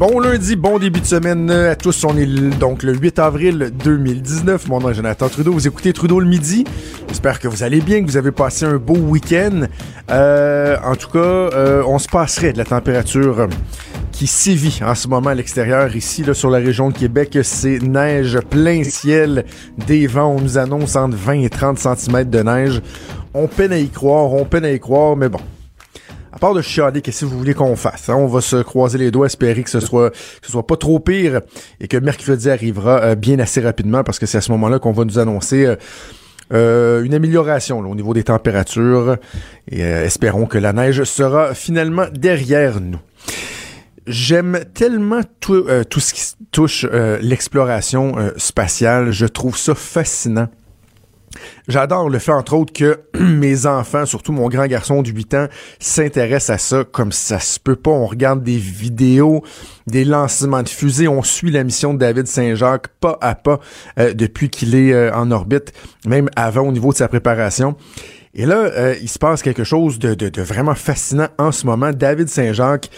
Bon lundi, bon début de semaine à tous. On est donc le 8 avril 2019. Mon nom est Jonathan Trudeau. Vous écoutez Trudeau le midi. J'espère que vous allez bien, que vous avez passé un beau week-end. Euh, en tout cas, euh, on se passerait de la température qui sévit en ce moment à l'extérieur. Ici, là, sur la région de Québec, c'est neige plein ciel, des vents. On nous annonce entre 20 et 30 cm de neige. On peine à y croire, on peine à y croire, mais bon, à part de chialer, qu'est-ce que vous voulez qu'on fasse? Hein? On va se croiser les doigts, espérer que ce soit, que ce soit pas trop pire et que mercredi arrivera euh, bien assez rapidement parce que c'est à ce moment-là qu'on va nous annoncer euh, euh, une amélioration au niveau des températures et espérons que la neige sera finalement derrière nous. J'aime tellement tout, tout ce qui touche l'exploration spatiale. Je trouve ça fascinant. J'adore le fait, entre autres, que mes enfants, surtout mon grand garçon de 8 ans, s'intéressent à ça comme ça se peut pas. On regarde des vidéos, des lancements de fusées, on suit la mission de David Saint-Jacques pas à pas euh, depuis qu'il est euh, en orbite, même avant au niveau de sa préparation. Et là, euh, il se passe quelque chose de, de, de, vraiment fascinant en ce moment. David Saint-Jacques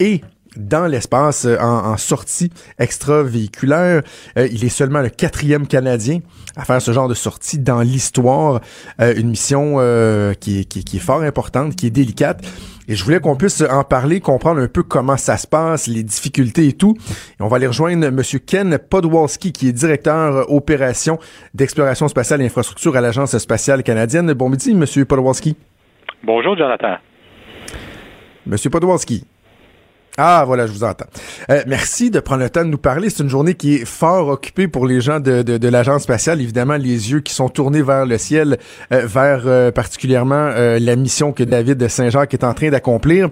est dans l'espace euh, en, en, sortie extravéhiculaire. Euh, il est seulement le quatrième Canadien à faire ce genre de sortie dans l'histoire. Euh, une mission euh, qui, qui, qui, est fort importante, qui est délicate. Et je voulais qu'on puisse en parler, comprendre un peu comment ça se passe, les difficultés et tout. Et on va aller rejoindre M. Ken Podwalski, qui est directeur opération d'exploration spatiale et infrastructure à l'Agence spatiale canadienne. Bon midi, M. Podwalski. Bonjour, Jonathan. M. Podwalski. Ah, voilà, je vous entends. Euh, merci de prendre le temps de nous parler. C'est une journée qui est fort occupée pour les gens de, de, de l'agence spatiale. Évidemment, les yeux qui sont tournés vers le ciel, euh, vers euh, particulièrement euh, la mission que David Saint-Jacques est en train d'accomplir.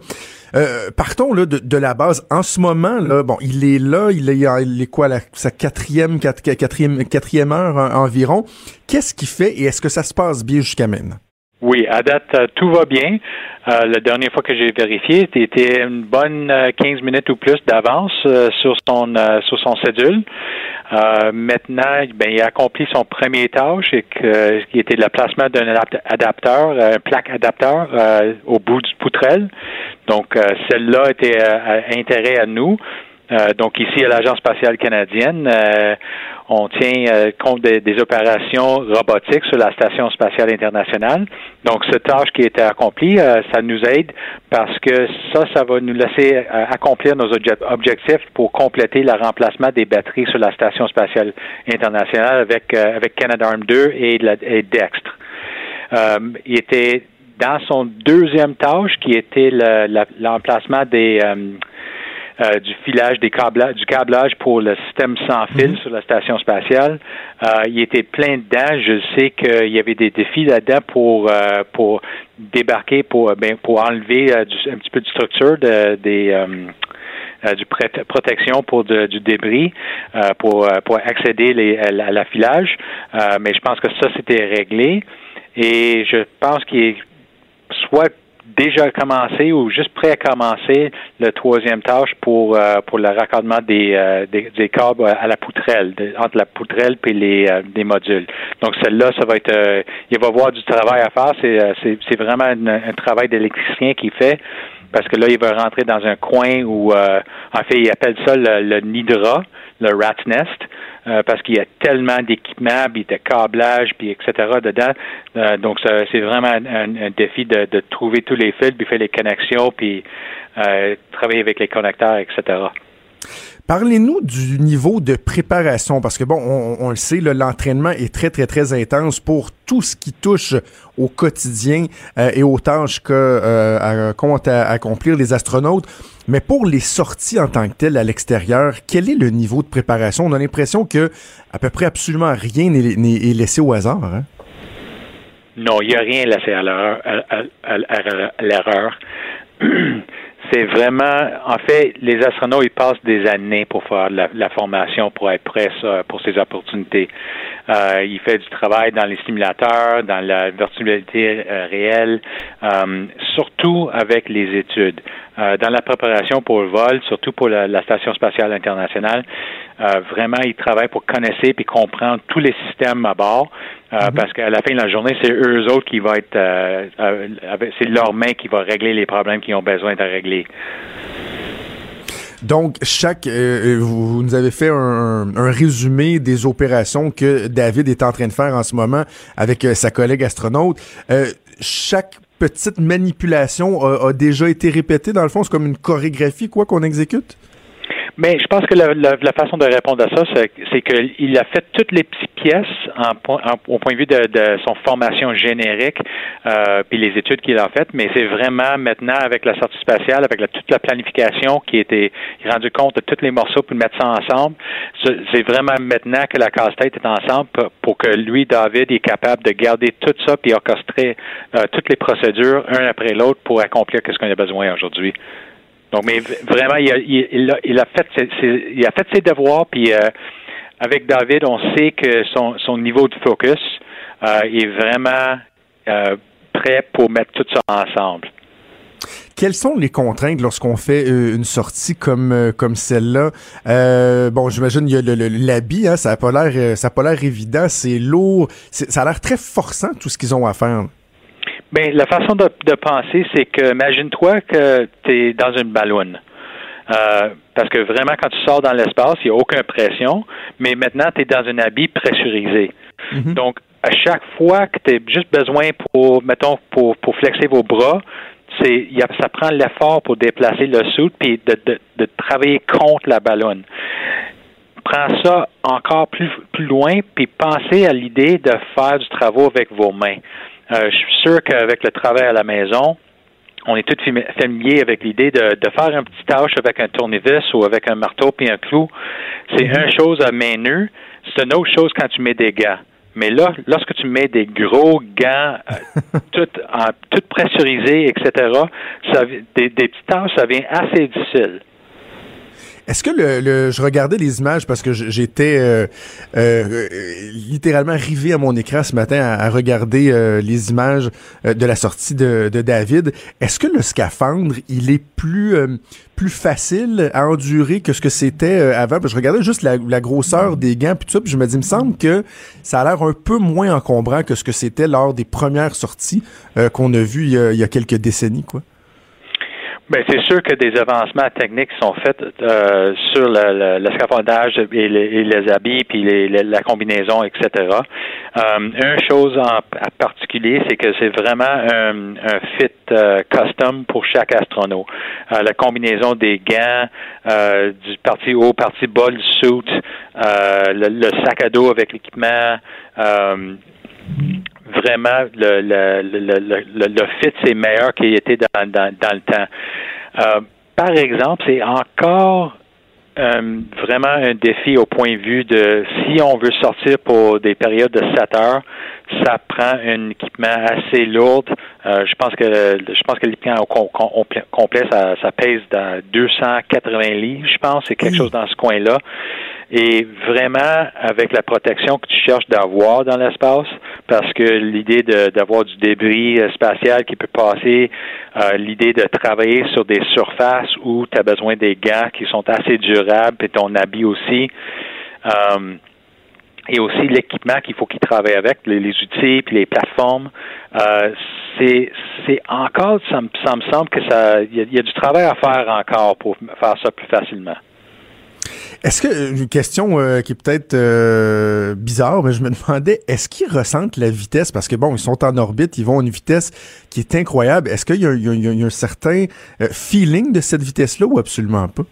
Partons là de, de, la base. En ce moment, là, bon, il est là, il est, il est quoi, la, sa quatrième, quatrième, quatrième heure environ. Qu'est-ce qu'il fait et est-ce que ça se passe bien jusqu'à maintenant? Oui, à date, euh, tout va bien. Euh, la dernière fois que j'ai vérifié, c'était une bonne 15 minutes ou plus d'avance euh, sur son sur son cédule. maintenant, ben, il a accompli son premier tâche, et que, qui était le placement d'un adapteur, un plaque adapteur au bout du poutrelle. Donc, celle-là était intérêt à nous. Euh, donc ici à l'Agence spatiale canadienne, euh, on tient euh, compte des, opérations robotiques sur la Station spatiale internationale. Donc cette tâche qui a été accomplie, ça nous aide parce que ça, ça va nous laisser accomplir nos objectifs pour compléter le remplacement des batteries sur la Station spatiale internationale avec avec Canadarm2 et, la, et Dextre. il était dans son deuxième tâche qui était l'emplacement des euh, du filage, des du câblage pour le système sans fil mhm. sur la station spatiale. Euh, il était plein dedans. Je sais qu'il y avait des défis là-dedans pour euh, pour débarquer, pour ben, pour enlever un petit peu de structure de, des du protection pour du débris pour pour accéder les, à, l'affilage. mais je pense que ça c'était réglé et je pense qu'il soit déjà commencé ou juste prêt à commencer le troisième tâche pour euh, pour le raccordement des, euh, des, des câbles à la poutrelle entre la poutrelle et les euh, des modules. Donc celle-là, ça va être il va avoir du travail à faire. C'est c'est, c'est vraiment un travail d'électricien qui fait parce que là il va rentrer dans un coin où en fait il appelle ça le, le nidra, le rat nest. Euh, parce qu'il y a tellement d'équipements, puis de câblage, puis etc. dedans. Euh, donc, c'est vraiment un, un défi de, de, trouver tous les fils, puis faire les connexions, puis euh, travailler avec les connecteurs, etc. Parlez-nous du niveau de préparation, parce que bon, on, le sait, l'entraînement est très, très, très intense pour tout ce qui touche au quotidien euh, et aux tâches que euh, comptent accomplir les astronautes. Mais pour les sorties en tant que telles à l'extérieur, quel est le niveau de préparation? On a l'impression que à peu près absolument rien n'est laissé au hasard. Hein? Non, il n'y a rien laissé à l'erreur. C'est vraiment, en fait, les astronautes, ils passent des années pour faire la, la formation, pour être prêts pour ces opportunités. Euh, il fait du travail dans les simulateurs, dans la virtualité euh, réelle, euh, surtout avec les études. Euh, dans la préparation pour le vol, surtout pour la, la Station spatiale internationale, euh, vraiment, il travaille pour connaître et comprendre tous les systèmes à bord, mm-hmm. parce qu'à la fin de la journée, c'est eux autres qui vont être, c'est leur main qui va régler les problèmes qu'ils ont besoin de régler. Donc, chaque, euh, euh, vous, nous avez fait un, résumé des opérations que David est en train de faire en ce moment avec euh, sa collègue astronaute. chaque petite manipulation a, a, déjà été répétée. Dans le fond, c'est comme une chorégraphie, quoi, qu'on exécute? Mais je pense que la, la, la façon de répondre à ça, c'est qu'il a fait toutes les petites pièces en, au point de vue de, de son formation générique, euh, puis les études qu'il a faites, mais c'est vraiment maintenant avec la sortie spatiale, avec la, toute la planification qui était rendu compte de tous les morceaux pour mettre ça ensemble. C'est vraiment maintenant que la casse-tête est ensemble pour, que lui, David, est capable de garder tout ça puis orchestrer euh, toutes les procédures un après l'autre pour accomplir ce qu'on a besoin aujourd'hui. Donc, mais vraiment, il a, fait, ses, devoirs, puis euh, avec David, on sait que son, son niveau de focus euh, est vraiment euh, prêt pour mettre tout ça ensemble. Quelles sont les contraintes lorsqu'on fait une sortie comme comme celle-là? Bon, j'imagine il y a l'habit, hein, ça a pas l'air ça a pas l'air évident, c'est lourd, ça a l'air très forçant tout ce qu'ils ont à faire. Bien, la façon de, penser, c'est que imagine-toi que tu es dans une ballonne. Euh, parce que vraiment, quand tu sors dans l'espace, il n'y a aucune pression, mais maintenant, tu es dans un habit pressurisé. Mhm. Donc, à chaque fois que tu as juste besoin pour, mettons, pour, pour flexer vos bras, c'est, ça prend l'effort pour déplacer le soude puis de, de, de travailler contre la ballonne prends ça encore plus, plus loin, puis pensez à l'idée de faire du travail avec vos mains. Euh, je suis sûr qu'avec le travail à la maison, on est tous familiers avec l'idée de, de, faire un petit tâche avec un tournevis ou avec un marteau puis un clou. C'est mhm. une chose à main nue. C'est une autre chose quand tu mets des gants. Mais là, lorsque tu mets des gros gants, euh, tout, tout pressurisés, etc., ça, des, des petites tâches, ça devient assez difficile. Est-ce que le, je regardais les images parce que j'étais euh, euh, littéralement rivé à mon écran ce matin à, regarder euh, les images de la sortie de, David. Est-ce que le scaphandre il est plus plus facile à endurer que ce que c'était avant? Je regardais juste la, grosseur des gants puis tout ça, puis je me dis, il me semble que ça a l'air un peu moins encombrant que ce que c'était lors des premières sorties qu'on a vues il y a, il y a quelques décennies, quoi. Bien, c'est sûr que des avancements techniques sont faits euh, sur le, le, scaphandage et les, habits, puis les, la combinaison, etc. Euh, une chose en, particulier, c'est que c'est vraiment un, un fit euh, custom pour chaque astronaute. Euh, la combinaison des gants, du parti haut, parti bas, le suit, le, le, sac à dos avec l'équipement vraiment le, le, le, le, fit, c'est meilleur qu'il était dans, dans, dans le temps. Euh, par exemple, c'est encore euh, vraiment un défi au point de vue de si on veut sortir pour des périodes de 7 heures, ça prend un équipement assez lourd. Euh, je pense que je pense que l'équipement complet, ça, ça pèse dans 280 livres, je pense, c'est quelque chose dans ce coin-là et vraiment avec la protection que tu cherches d'avoir dans l'espace, parce que l'idée d'avoir du débris euh, spatial qui peut passer, euh, l'idée de travailler sur des surfaces où tu as besoin des gants qui sont assez durables, et ton habit aussi. Euh, et aussi l'équipement qu'il faut qu'il travaille avec, les, outils puis les plateformes. C'est c'est encore, ça me, semble que ça, il y, a du travail à faire encore pour faire ça plus facilement. Est-ce que une question euh, qui est peut-être euh, bizarre, mais je me demandais, est-ce qu'ils ressentent la vitesse? Parce que bon, ils sont en orbite, ils vont à une vitesse qui est incroyable. Est-ce qu'il y, y, a un certain euh, feeling de cette vitesse-là ou absolument pas?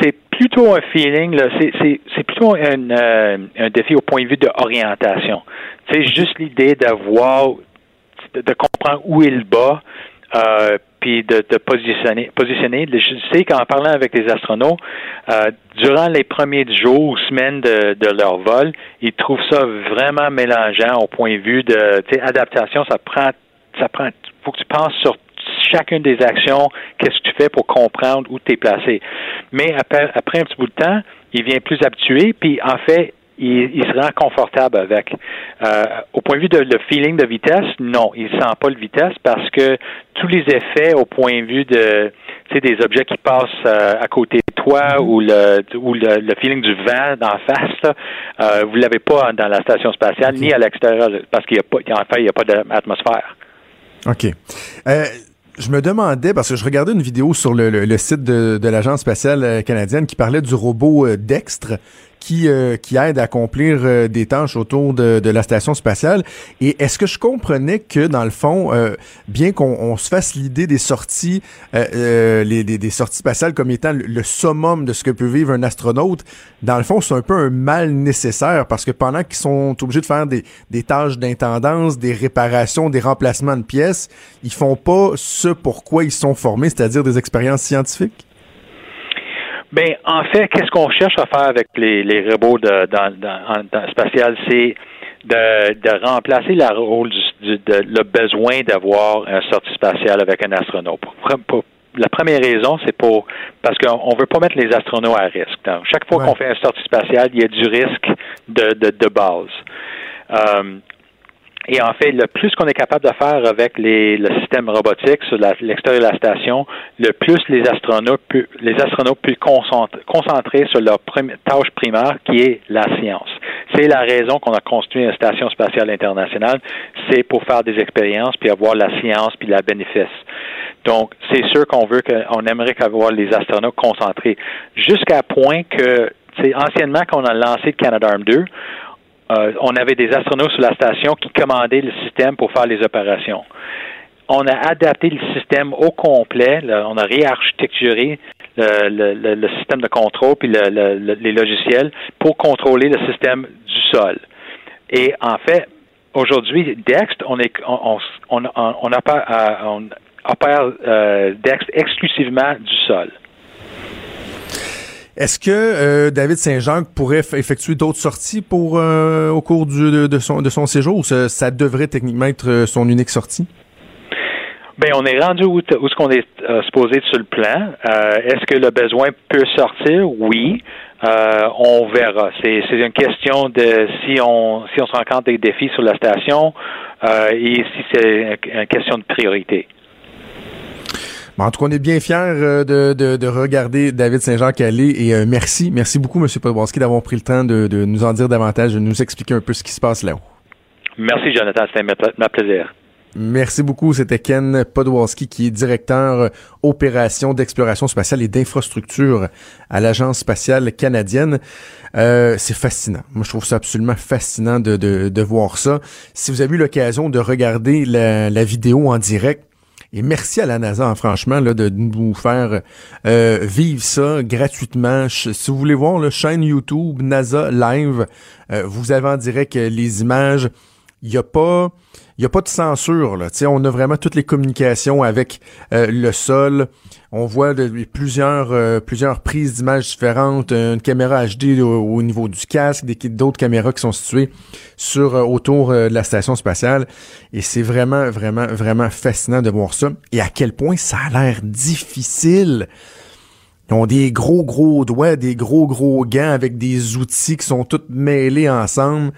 C'est plutôt un feeling, là, c'est, plutôt un, euh, un défi au point de vue de orientation. C'est juste l'idée d'avoir, de, de comprendre où bas, euh, puis de, de positionner, positionner. Je sais qu'en parlant avec les astronautes, euh, durant les premiers jours ou semaines de, de, leur vol, ils trouvent ça vraiment mélangeant au point de vue de, adaptation. Ça prend, ça prend. Faut que tu penses sur chacune des actions, qu'est-ce que tu fais pour comprendre où tu es placé. Mais après, après un petit bout de temps, il vient plus habitué, puis en fait, il, il, se rend confortable avec. Euh, au point de vue de le feeling de vitesse, non, il sent pas le vitesse parce que tous les effets au point de vue de des objets qui passent euh, à côté de toi ou le ou le, le feeling du vent d'en face, là, euh, vous l'avez pas dans la station spatiale ni à l'extérieur parce qu'il y a pas en fait il n'y a pas d'atmosphère. OK. Euh, je me demandais, parce que je regardais une vidéo sur le, le, le site de, de l'Agence spatiale canadienne qui parlait du robot Dextre qui, euh, qui aide à accomplir euh, des tâches autour de, de, la station spatiale. Et est-ce que je comprenais que, dans le fond, euh, bien qu'on on se fasse l'idée des sorties, les, des, des, sorties spatiales comme étant le, le, summum de ce que peut vivre un astronaute, dans le fond, c'est un peu un mal nécessaire parce que pendant qu'ils sont obligés de faire des, des tâches d'intendance, des réparations, des remplacements de pièces, ils font pas ce pourquoi ils sont formés, c'est-à-dire des expériences scientifiques? Ben, en fait, qu'est-ce qu'on cherche à faire avec les, les robots de, dans, dans, dans spatial, c'est de, de remplacer le rôle du, de, le besoin d'avoir un sortie spatiale avec un astronaute. Pour, pour, la première raison, c'est pour parce qu'on ne veut pas mettre les astronautes à risque. Donc, chaque fois ouais. qu'on fait un sortie spatiale, il y a du risque de, de, de base. Euh, et en fait, le plus qu'on est capable de faire avec les, le système robotique sur l'extérieur de la station, le plus les astronautes, pu, les astronautes peuvent concentrer, sur leur tâche primaire, qui est la science. C'est la raison qu'on a construit une station spatiale internationale, c'est pour faire des expériences, puis avoir la science, puis la bénéfice. Donc, c'est sûr qu'on veut qu'on aimerait avoir les astronautes concentrés, jusqu'à point que, c'est anciennement qu'on a lancé le Canadarm 2, euh, on avait des astronautes sur la station qui commandaient le système pour faire les opérations. On a adapté le système au complet, on a réarchitecturé le, système de contrôle puis les logiciels pour contrôler le système du sol. Et en fait, aujourd'hui, Dext, on opère, opère euh, Dext exclusivement du sol. Est-ce que euh, David Saint-Jean pourrait effectuer d'autres sorties pour euh, au cours de, son, séjour ou ça, devrait techniquement être euh, son unique sortie? Bien, on est rendu où, où est-ce qu'on est euh, supposé sur le plan. Est-ce que le besoin peut sortir? Oui. On verra. C'est, c'est une question de si on si on se rencontre des défis sur la station et si c'est une question de priorité. Bon, en tout cas, on est bien fiers euh, de, de, de, regarder David Saint-Jean Calais et euh, merci. Merci beaucoup, M. Podborski, d'avoir pris le temps de, de, nous en dire davantage, de nous expliquer un peu ce qui se passe là-haut. Merci, Jonathan. C'était ma plaisir. Merci beaucoup. C'était Ken Podwalski qui est directeur euh, opération d'exploration spatiale et d'infrastructure à l'Agence spatiale canadienne. Euh, c'est fascinant. Moi, je trouve ça absolument fascinant de, de, de voir ça. Si vous avez eu l'occasion de regarder la, la vidéo en direct, et merci à la NASA, hein, franchement, là, de nous faire euh, vivre ça gratuitement. Si vous voulez voir, la chaîne YouTube NASA Live, euh, vous avez en direct les images. Il n'y a pas... Il a pas de censure. Là. sais, on a vraiment toutes les communications avec euh, le sol. On voit de, plusieurs, euh, plusieurs prises d'images différentes, une caméra HD au, au niveau du casque, d'autres caméras qui sont situées sur euh, autour de la station spatiale. Et c'est vraiment, vraiment, vraiment fascinant de voir ça. Et à quel point ça a l'air difficile. Ils ont des gros, gros doigts, des gros, gros gants avec des outils qui sont tous mêlés ensemble.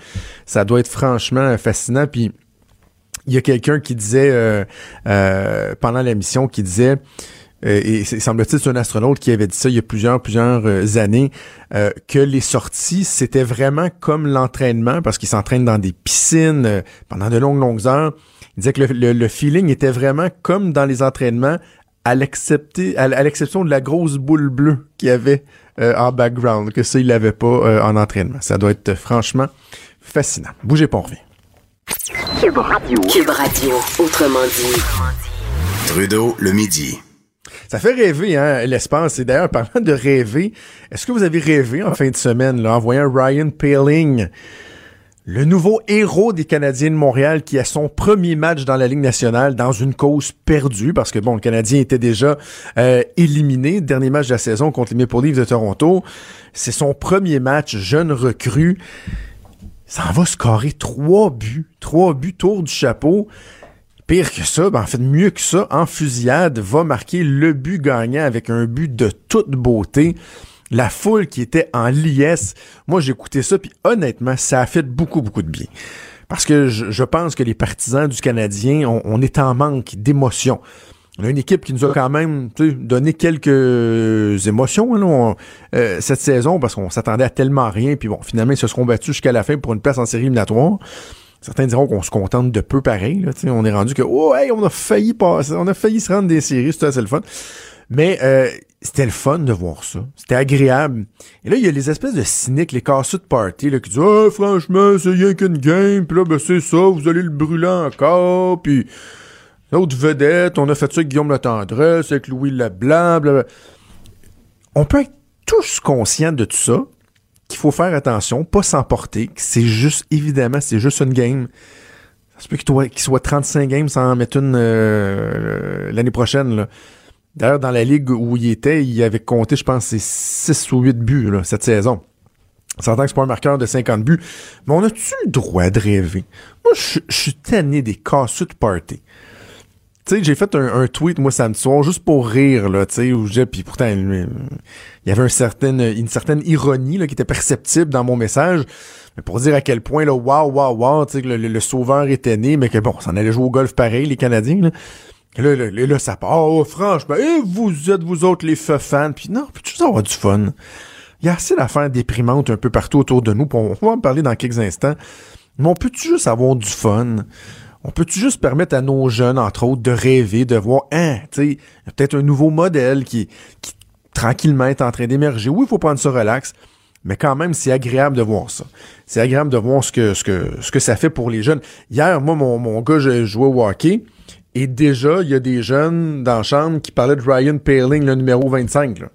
Ça doit être franchement fascinant. Puis il y a quelqu'un qui disait euh, euh, pendant la mission qui disait euh, et semble-t-il c'est un astronaute qui avait dit ça il y a plusieurs plusieurs euh, années euh, que les sorties c'était vraiment comme l'entraînement parce qu'il s'entraîne dans des piscines euh, pendant de longues longues heures il disait que le, le, le feeling était vraiment comme dans les entraînements à l'exception de la grosse boule bleue qu'il y avait en background que ça il l'avait pas en entraînement ça doit être franchement fascinant bougez pas on revient Cube Radio. Cube Radio, autrement dit. Trudeau, le midi. Ça fait rêver, hein, l'espace. Et d'ailleurs, parlant de rêver, est-ce que vous avez rêvé en fin de semaine, en voyant Ryan Paling, le nouveau héros des Canadiens de Montréal qui a son premier match dans la Ligue nationale dans une cause perdue, parce que, bon, le Canadien était déjà euh, éliminé, dernier match de la saison contre les Maple Leafs de Toronto. C'est son premier match, jeune recrue. Ça en va scorer trois buts, trois buts tour du chapeau. Pire que ça, ben en fait mieux que ça, en fusillade, va marquer le but gagnant avec un but de toute beauté. La foule qui était en liesse, moi j'ai écouté ça, puis honnêtement, ça a fait beaucoup, beaucoup de bien. Parce que je, pense que les partisans du Canadien, on, on est en manque d'émotion. On a une équipe qui nous a quand même donné quelques émotions hein, euh, cette saison parce qu'on s'attendait à tellement rien. Puis bon, finalement, ils se seront battus jusqu'à la fin pour une place en série éliminatoire. Certains diront qu'on se contente de peu pareil. Là, on est rendu que oh hey, on a failli passer, on a failli se rendre des séries, c'était assez le fun. Mais euh, c'était le fun de voir ça. C'était agréable. Et là, il y a les espèces de cyniques, les casseux de party, là, qui disent Ah, franchement, c'est rien qu'une game, puis là, ben c'est ça, vous allez le brûler encore, puis l'autre vedette, on a fait ça avec Guillaume Latendresse, avec Louis Leblanc, blablabla. On peut être tous conscients de tout ça, qu'il faut faire attention, pas s'emporter, c'est juste, évidemment, c'est juste une game. Ça se peut qu'il soit, qu'il soit 35 games sans en mettre une euh, l'année prochaine. D'ailleurs, dans la ligue où il était, il avait compté, je pense, c'est 6 ou 8 buts cette saison. On s'entend que c'est pas un marqueur de 50 buts. Mais on a-tu le droit de rêver? Moi, je je suis tanné des casseux de party. Tu sais, j'ai fait un, un tweet, moi, samedi soir, juste pour rire, là, tu sais, où j'ai, puis pourtant, il y avait un certain, une certaine ironie, là, qui était perceptible dans mon message, mais pour dire à quel point, là, waouh, waouh, waouh, tu sais, que le, le- sauveur était né, mais que bon, ça en allait jouer au golf pareil, les Canadiens, là. Là, là, là, ça part, oh, franchement, et vous êtes, vous autres, les feux fans, puis non, puis tu avoir du fun. Il y a assez d'affaires déprimantes un peu partout autour de nous, puis on va en parler dans quelques instants. Mais on peut-tu juste avoir du fun? On peut-tu juste permettre à nos jeunes, entre autres, de rêver, de voir, hein, tu sais, peut-être un nouveau modèle qui, qui tranquillement est en train d'émerger. Oui, il faut prendre ça relax, mais quand même, c'est agréable de voir ça. C'est agréable de voir ce que, ce que, ce que ça fait pour les jeunes. Hier, moi, mon, mon gars, je jouais au hockey, et déjà, il y a des jeunes dans la chambre qui parlaient de Ryan Paling, le numéro 25, là.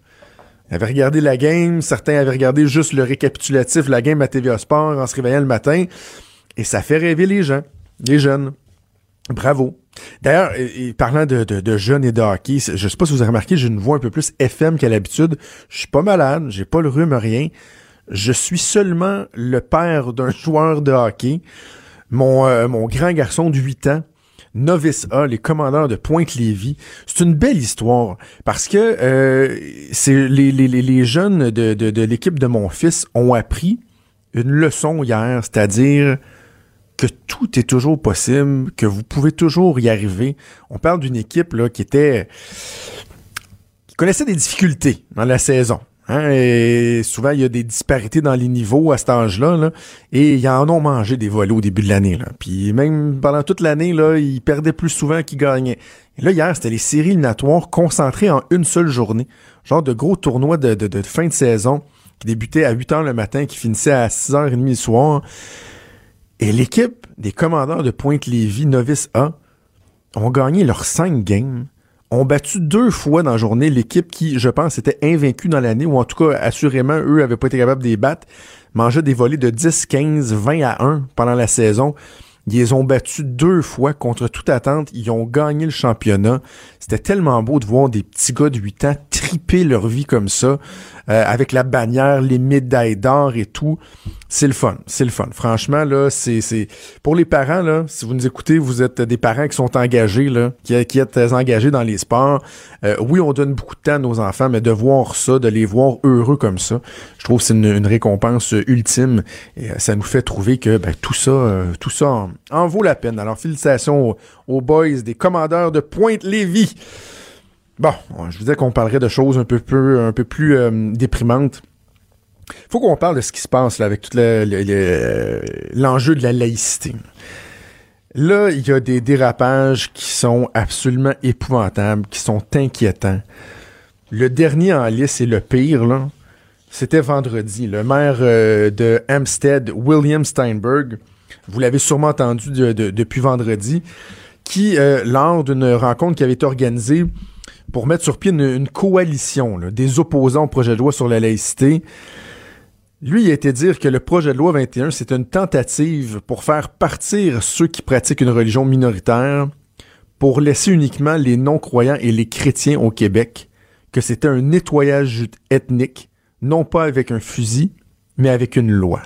Ils avaient regardé la game, certains avaient regardé juste le récapitulatif, la game à TVA Sport en se réveillant le matin, et ça fait rêver les gens, les jeunes. Bravo. D'ailleurs, parlant de, jeunes et de hockey, je sais pas si vous avez remarqué, j'ai une voix un peu plus FM qu'à l'habitude. Je suis pas malade, j'ai pas le rhume, rien. Je suis seulement le père d'un joueur de hockey. Mon, euh, grand garçon de 8 ans, Novice A, les commandeurs de Pointe-Lévis. C'est une belle histoire parce que euh, c'est les, les, jeunes de l'équipe de mon fils ont appris une leçon hier, c'est-à-dire que tout est toujours possible, que vous pouvez toujours y arriver. On parle d'une équipe là, qui était qui connaissait des difficultés dans la saison. Hein, et souvent, il y a des disparités dans les niveaux à cet âge-là. là, et ils en ont mangé des volets au début de l'année. Puis même pendant toute l'année, là, ils perdaient plus souvent qu'ils gagnaient. Et là, hier, c'était les séries éliminatoires concentrées en une seule journée. Genre de gros tournois de, fin de saison qui débutaient à 8 h le matin, qui finissaient à 6h30 le soir. Et l'équipe des commandeurs de Pointe-Lévis, Novice A, ont gagné leurs cinq games, ont battu deux fois dans la journée l'équipe qui, je pense, était invaincue dans l'année, ou en tout cas, assurément, eux avaient pas été capables de les battre, mangeaient des volets de 10, 15, 20 à 1 pendant la saison. Ils ont battus deux fois contre toute attente. Ils ont gagné le championnat. C'était tellement beau de voir des petits gars de 8 ans triper leur vie comme ça, euh, avec la bannière, les médailles d'or et tout. C'est le fun. C'est le fun. Franchement, là, c'est, c'est, pour les parents, là, si vous nous écoutez, vous êtes des parents qui sont engagés, là, qui, qui êtes engagés dans les sports. Euh, oui, on donne beaucoup de temps à nos enfants, mais de voir ça, de les voir heureux comme ça, je trouve que c'est une, une récompense ultime. Et euh, ça nous fait trouver que ben, tout ça, euh, tout ça en vaut la peine. Alors, félicitations aux, boys des commandeurs de Pointe-Lévis. Bon, je vous disais qu'on parlerait de choses un peu, plus euh, déprimantes. faut qu'on parle de ce qui se passe avec tout le- l'enjeu de la laïcité. Là, il y a des dérapages qui sont absolument épouvantables, qui sont inquiétants. Le dernier en liste et le pire, c'était vendredi. Le maire euh, de Hampstead, William Steinberg, vous l'avez sûrement entendu de- de- depuis vendredi, qui, euh, lors d'une rencontre qui avait été organisée pour mettre sur pied une, coalition des opposants au projet de loi sur la laïcité. Lui, il a dire que le projet de loi 21, c'est une tentative pour faire partir ceux qui pratiquent une religion minoritaire, pour laisser uniquement les non-croyants et les chrétiens au Québec, que c'était un nettoyage ethnique, non pas avec un fusil, mais avec une loi.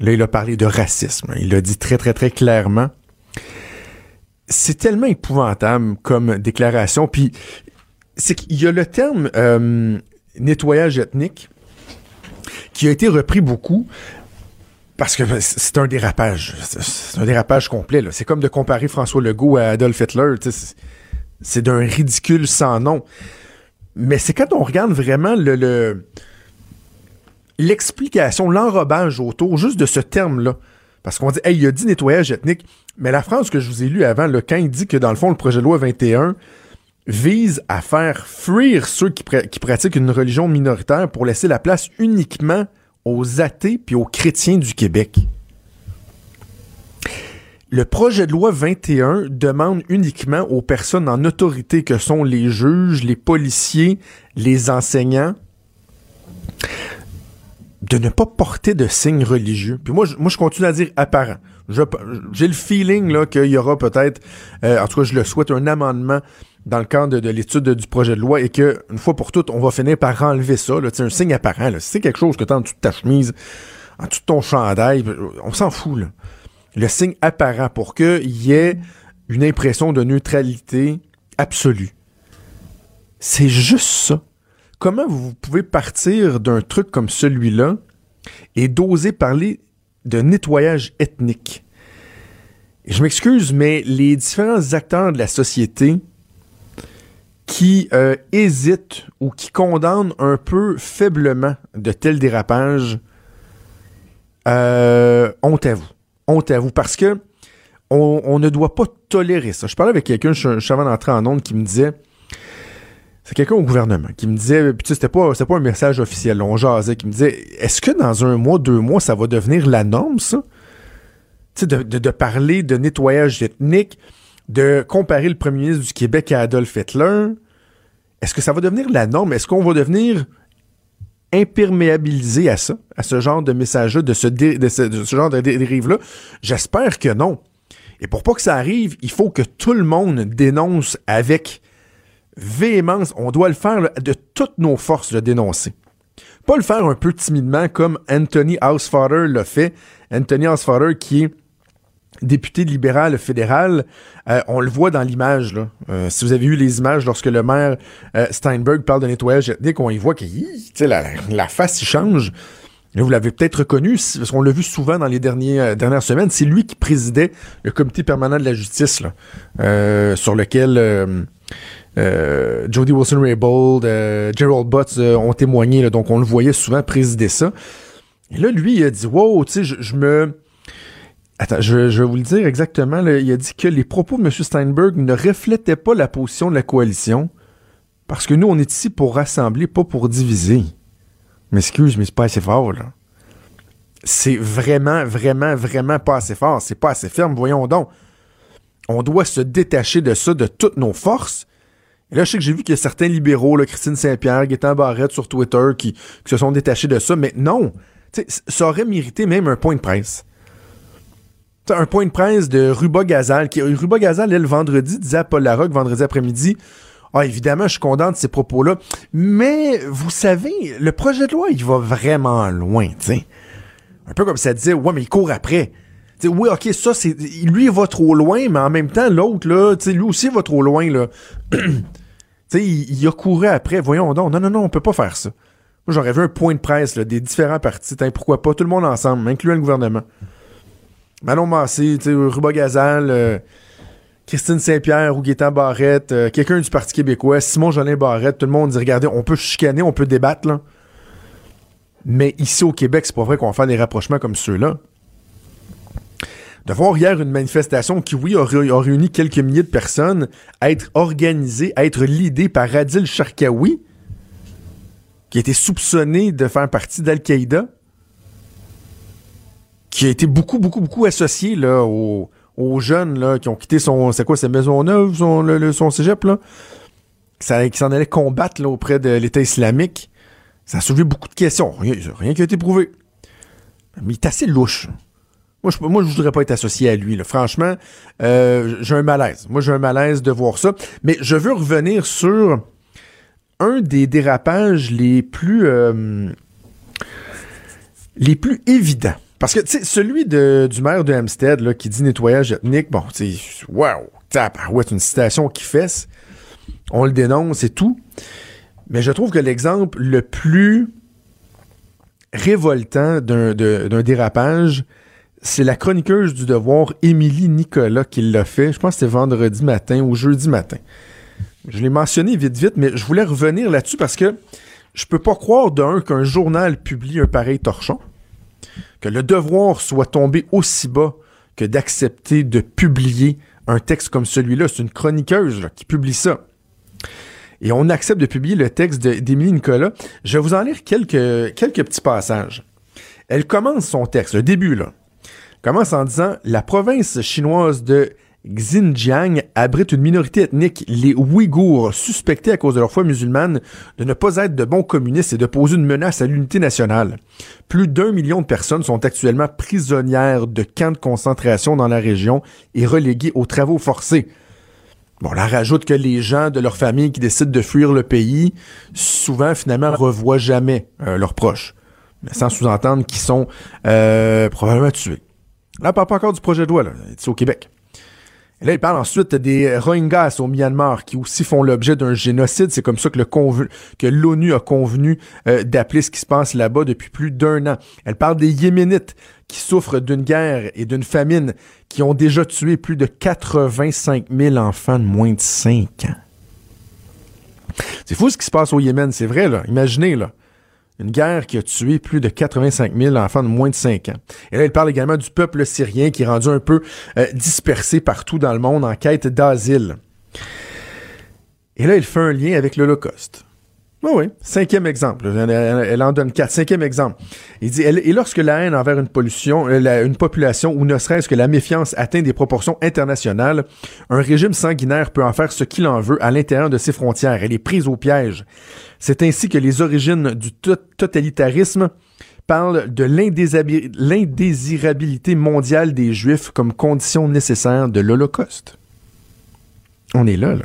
Là, il a parlé de racisme. Il l'a dit très, très, très clairement. C'est tellement épouvantable comme déclaration. Puis, c'est qu'il y a le terme euh, nettoyage ethnique qui a été repris beaucoup parce que c'est un dérapage. C'est un dérapage complet. C'est comme de comparer François Legault à Adolf Hitler. C'est d'un ridicule sans nom. Mais c'est quand on regarde vraiment le, l'explication, l'enrobage autour juste de ce terme-là. Parce qu'on dit, hey, il a dit nettoyage ethnique. Mais la phrase que je vous ai lue avant, le quand il dit que dans le fond, le projet de loi 21 vise à faire fuir ceux qui, qui pratiquent une religion minoritaire pour laisser la place uniquement aux athées puis aux chrétiens du Québec. Le projet de loi 21 demande uniquement aux personnes en autorité que sont les juges, les policiers, les enseignants de ne pas porter de signes religieux. Puis moi, je, continue à dire apparent. J'ai le feeling qu'il y aura peut-être, euh, en tout cas, je le souhaite, un amendement dans le cadre de, l'étude du projet de loi et que une fois pour toutes, on va finir par enlever ça. C'est un signe apparent. C'est quelque chose que tu as en dessous de ta chemise, en dessous de ton chandail, on s'en fout. Le signe apparent pour qu'il y ait une impression de neutralité absolue. C'est juste ça comment vous pouvez partir d'un truc comme celui-là et d'oser parler de nettoyage ethnique? je m'excuse, mais les différents acteurs de la société qui euh, hésitent ou qui condamnent un peu faiblement de tels dérapages, euh, honte à vous. Honte à vous. Parce que on, ne doit pas tolérer ça. Je parlais avec quelqu'un, je, je suis avant d'entrer en onde, qui me disait c'est quelqu'un au gouvernement qui me disait, puis c'était pas, c'était pas un message officiel, on jasait, qui me disait, est-ce que dans un mois, deux mois, ça va devenir la norme, ça? Tu sais, de, de, parler de nettoyage ethnique, de comparer le premier ministre du Québec à Adolf Hitler. Est-ce que ça va devenir la norme? Est-ce qu'on va devenir imperméabilisé à ça, à ce genre de message-là, de ce, de ce, genre de dérive-là? J'espère que non. Et pour pas que ça arrive, il faut que tout le monde dénonce avec véhémence, on doit le faire de toutes nos forces, le dénoncer. Pas le faire un peu timidement comme Anthony Housefather l'a fait. Anthony Housefather qui est député libéral fédéral, euh, on le voit dans l'image. Euh, si vous avez eu les images lorsque le maire euh, Steinberg parle de nettoyage ethnique, on y voit que la, la face il change. vous l'avez peut-être reconnu, parce qu'on l'a vu souvent dans les dernières semaines. C'est lui qui présidait le comité permanent de la justice, sur lequel euh, Jody Wilson-Raybould, euh, Gerald Butts euh, ont témoigné, donc on le voyait souvent présider ça. Et là, lui, il a dit, wow, tu sais, je, me... Attends, je, vais vous le dire exactement. il a dit que les propos de M. Steinberg ne reflétaient pas la position de la coalition parce que nous, on est ici pour rassembler, pas pour diviser. M'excuse, mais c'est pas assez fort, là. C'est vraiment, vraiment, vraiment pas assez fort. C'est pas assez ferme, voyons donc. On doit se détacher de ça de toutes nos forces et là, je sais que j'ai vu qu'il y a certains libéraux, Christine Saint-Pierre, Gaétan Barrette sur Twitter, qui, se sont détachés de ça, mais non! ça aurait mérité même un point de presse. Un point de presse de Ruba Gazal, qui Ruba Gazal, elle, le vendredi, disait à Paul Larocque, vendredi après-midi, ah, évidemment, je suis content de ces propos-là, mais vous savez, le projet de loi, il va vraiment loin, Un peu comme ça disait, ouais, mais il court après. Oui, ok, ça, c'est. Lui, il va trop loin, mais en même temps, l'autre, là, lui aussi va trop loin, là. sais, il, a couru après. Voyons donc. Non, non, non, on peut pas faire ça. Moi, j'aurais vu un point de presse des différents partis. pourquoi pas? Tout le monde ensemble, incluant le gouvernement. Manon Massé, Ruba Gazal, euh, Christine Saint-Pierre ou Gaétan Barrette, euh, quelqu'un du Parti québécois, Simon Jolin Barrette, tout le monde dit regardez, on peut chicaner, on peut débattre, là. Mais ici au Québec, c'est pas vrai qu'on va faire des rapprochements comme ceux-là de voir hier une manifestation qui, oui, a, réuni quelques milliers de personnes, être organisée, être l'idée par Adil Sharkawi, qui a été soupçonné de faire partie d'Al-Qaïda, qui a été beaucoup, beaucoup, beaucoup associé là, au, aux jeunes là, qui ont quitté son, c'est quoi, sa maison neuve, son, le, cégep, là, qui s'en allait combattre auprès de l'État islamique. Ça a soulevé beaucoup de questions. Rien, rien qui a été prouvé. Mais il est assez louche. Moi, je, moi, je voudrais pas être associé à lui. Là. Franchement, euh, j'ai un malaise. Moi, j'ai un malaise de voir ça. Mais je veux revenir sur un des dérapages les plus euh, les plus évidents. Parce que, tu sais, celui de, du maire de Hampstead, là, qui dit nettoyage ethnique, bon, tu sais, wow, ouais, c'est une citation qui fesse. On le dénonce et tout. Mais je trouve que l'exemple le plus révoltant d'un dérapage, c'est la chroniqueuse du devoir, Émilie Nicolas, qui l'a fait. Je pense que c'était vendredi matin ou jeudi matin. Je l'ai mentionné vite, vite, mais je voulais revenir là-dessus parce que je peux pas croire d'un qu'un journal publie un pareil torchon, que le devoir soit tombé aussi bas que d'accepter de publier un texte comme celui-là. C'est une chroniqueuse qui publie ça. Et on accepte de publier le texte d'Émilie Nicolas. Je vais vous en lire quelques, quelques petits passages. Elle commence son texte, le début là. Commence en disant La province chinoise de Xinjiang abrite une minorité ethnique, les Ouïghours, suspectés à cause de leur foi musulmane de ne pas être de bons communistes et de poser une menace à l'unité nationale. Plus d'un million de personnes sont actuellement prisonnières de camps de concentration dans la région et reléguées aux travaux forcés. Bon, là, rajoute que les gens de leur famille qui décident de fuir le pays, souvent, finalement, revoient jamais euh, leurs proches. Sans sous-entendre qu'ils sont euh, probablement tués. Là, on parle pas encore du projet de loi, là. C'est au Québec. Et là, il parle ensuite des Rohingyas au Myanmar qui aussi font l'objet d'un génocide. C'est comme ça que le que l'ONU a convenu euh, d'appeler ce qui se passe là-bas depuis plus d'un an. Elle parle des Yéménites qui souffrent d'une guerre et d'une famine qui ont déjà tué plus de 85 000 enfants de moins de 5 ans. C'est fou ce qui se passe au Yémen, c'est vrai, là. Imaginez, là. Une guerre qui a tué plus de 85 000 enfants de moins de 5 ans. Et là, il parle également du peuple syrien qui est rendu un peu euh, dispersé partout dans le monde en quête d'asile. Et là, il fait un lien avec l'Holocauste. Oui, oui. Cinquième exemple. Elle, en donne quatre. Cinquième exemple. Il dit, et lorsque la haine envers une, pollution, euh, une population, ou ne serait-ce que la méfiance atteint des proportions internationales, un régime sanguinaire peut en faire ce qu'il en veut à l'intérieur de ses frontières. Elle est prise au piège. C'est ainsi que les origines du totalitarisme parlent de l'indésirabilité mondiale des Juifs comme condition nécessaire de l'Holocauste. On est là, là.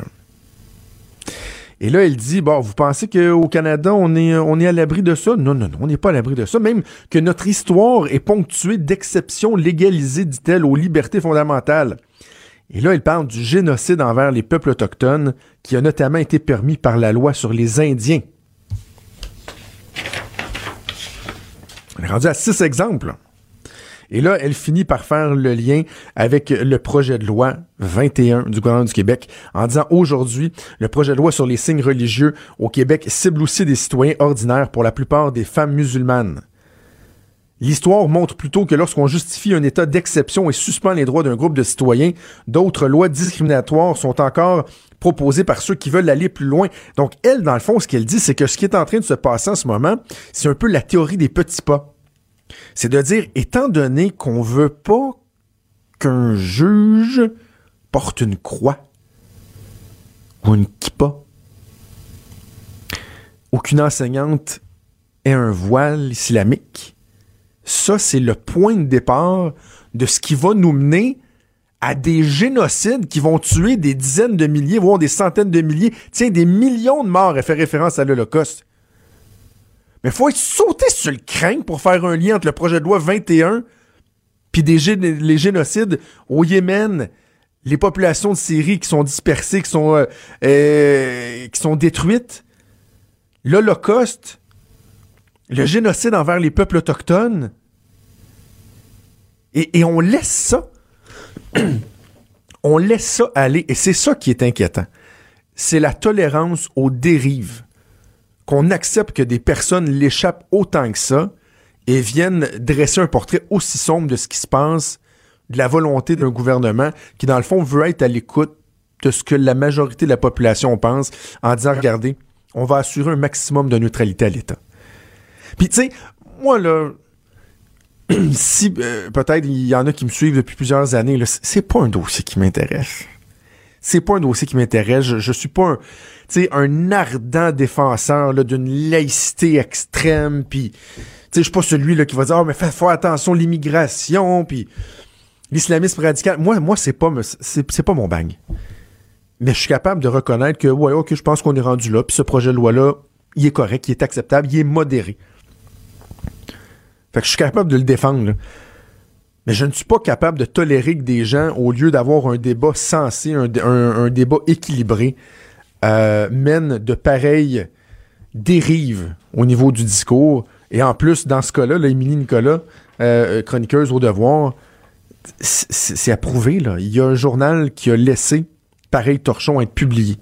Et là, elle dit, bon, vous pensez qu'au Canada, on est, on est à l'abri de ça? Non, non, non, on n'est pas à l'abri de ça. Même que notre histoire est ponctuée d'exceptions légalisées, dit-elle, aux libertés fondamentales. Et là, elle parle du génocide envers les peuples autochtones qui a notamment été permis par la loi sur les Indiens. Elle est rendue à six exemples. Et là, elle finit par faire le lien avec le projet de loi 21 du gouvernement du Québec en disant aujourd'hui, le projet de loi sur les signes religieux au Québec cible aussi des citoyens ordinaires pour la plupart des femmes musulmanes. L'histoire montre plutôt que lorsqu'on justifie un état d'exception et suspend les droits d'un groupe de citoyens, d'autres lois discriminatoires sont encore proposées par ceux qui veulent aller plus loin. Donc, elle, dans le fond, ce qu'elle dit, c'est que ce qui est en train de se passer en ce moment, c'est un peu la théorie des petits pas. C'est de dire, étant donné qu'on veut pas qu'un juge porte une croix ou une kippa, aucune enseignante ait un voile islamique, ça, c'est le point de départ de ce qui va nous mener à des génocides qui vont tuer des dizaines de milliers, voire des centaines de milliers, tiens, des millions de morts, et faire référence à l'Holocauste. Mais faut être sauté sur le crâne pour faire un lien entre le projet de loi 21 puis les génocides au Yémen, les populations de Syrie qui sont dispersées, qui sont, euh, euh, qui sont détruites, l'Holocauste, le génocide envers les peuples autochtones. Et, et on laisse ça. on laisse ça aller. Et c'est ça qui est inquiétant. C'est la tolérance aux dérives qu'on accepte que des personnes l'échappent autant que ça et viennent dresser un portrait aussi sombre de ce qui se passe, de la volonté d'un gouvernement qui, dans le fond, veut être à l'écoute de ce que la majorité de la population pense en disant, regardez, on va assurer un maximum de neutralité à l'État. Puis, tu sais, moi, là, si euh, peut-être il y en a qui me suivent depuis plusieurs années, c'est pas un dossier qui m'intéresse. C'est pas un dossier qui m'intéresse. Je, je suis pas un, ardent défenseur d'une laïcité extrême. Puis, je suis pas celui là qui va dire, oh, mais fais, attention l'immigration. Puis, l'islamisme radical. Moi, moi, c'est pas mon bang. Mais je suis capable de reconnaître que, ouais, ok, je pense qu'on est rendu là. Puis ce projet de loi-là, il est correct, il est acceptable, il est modéré. Fait que je suis capable de le défendre. là. Mais je ne suis pas capable de tolérer que des gens, au lieu d'avoir un débat sensé, un, dé- un- un débat équilibré, euh, mènent de pareilles dérives au niveau du discours. Et en plus, dans ce cas-là, là, Émilie Nicolas, euh, chroniqueuse au devoir, c'est c'est approuvé. Là. Il y a un journal qui a laissé pareil torchon être publié.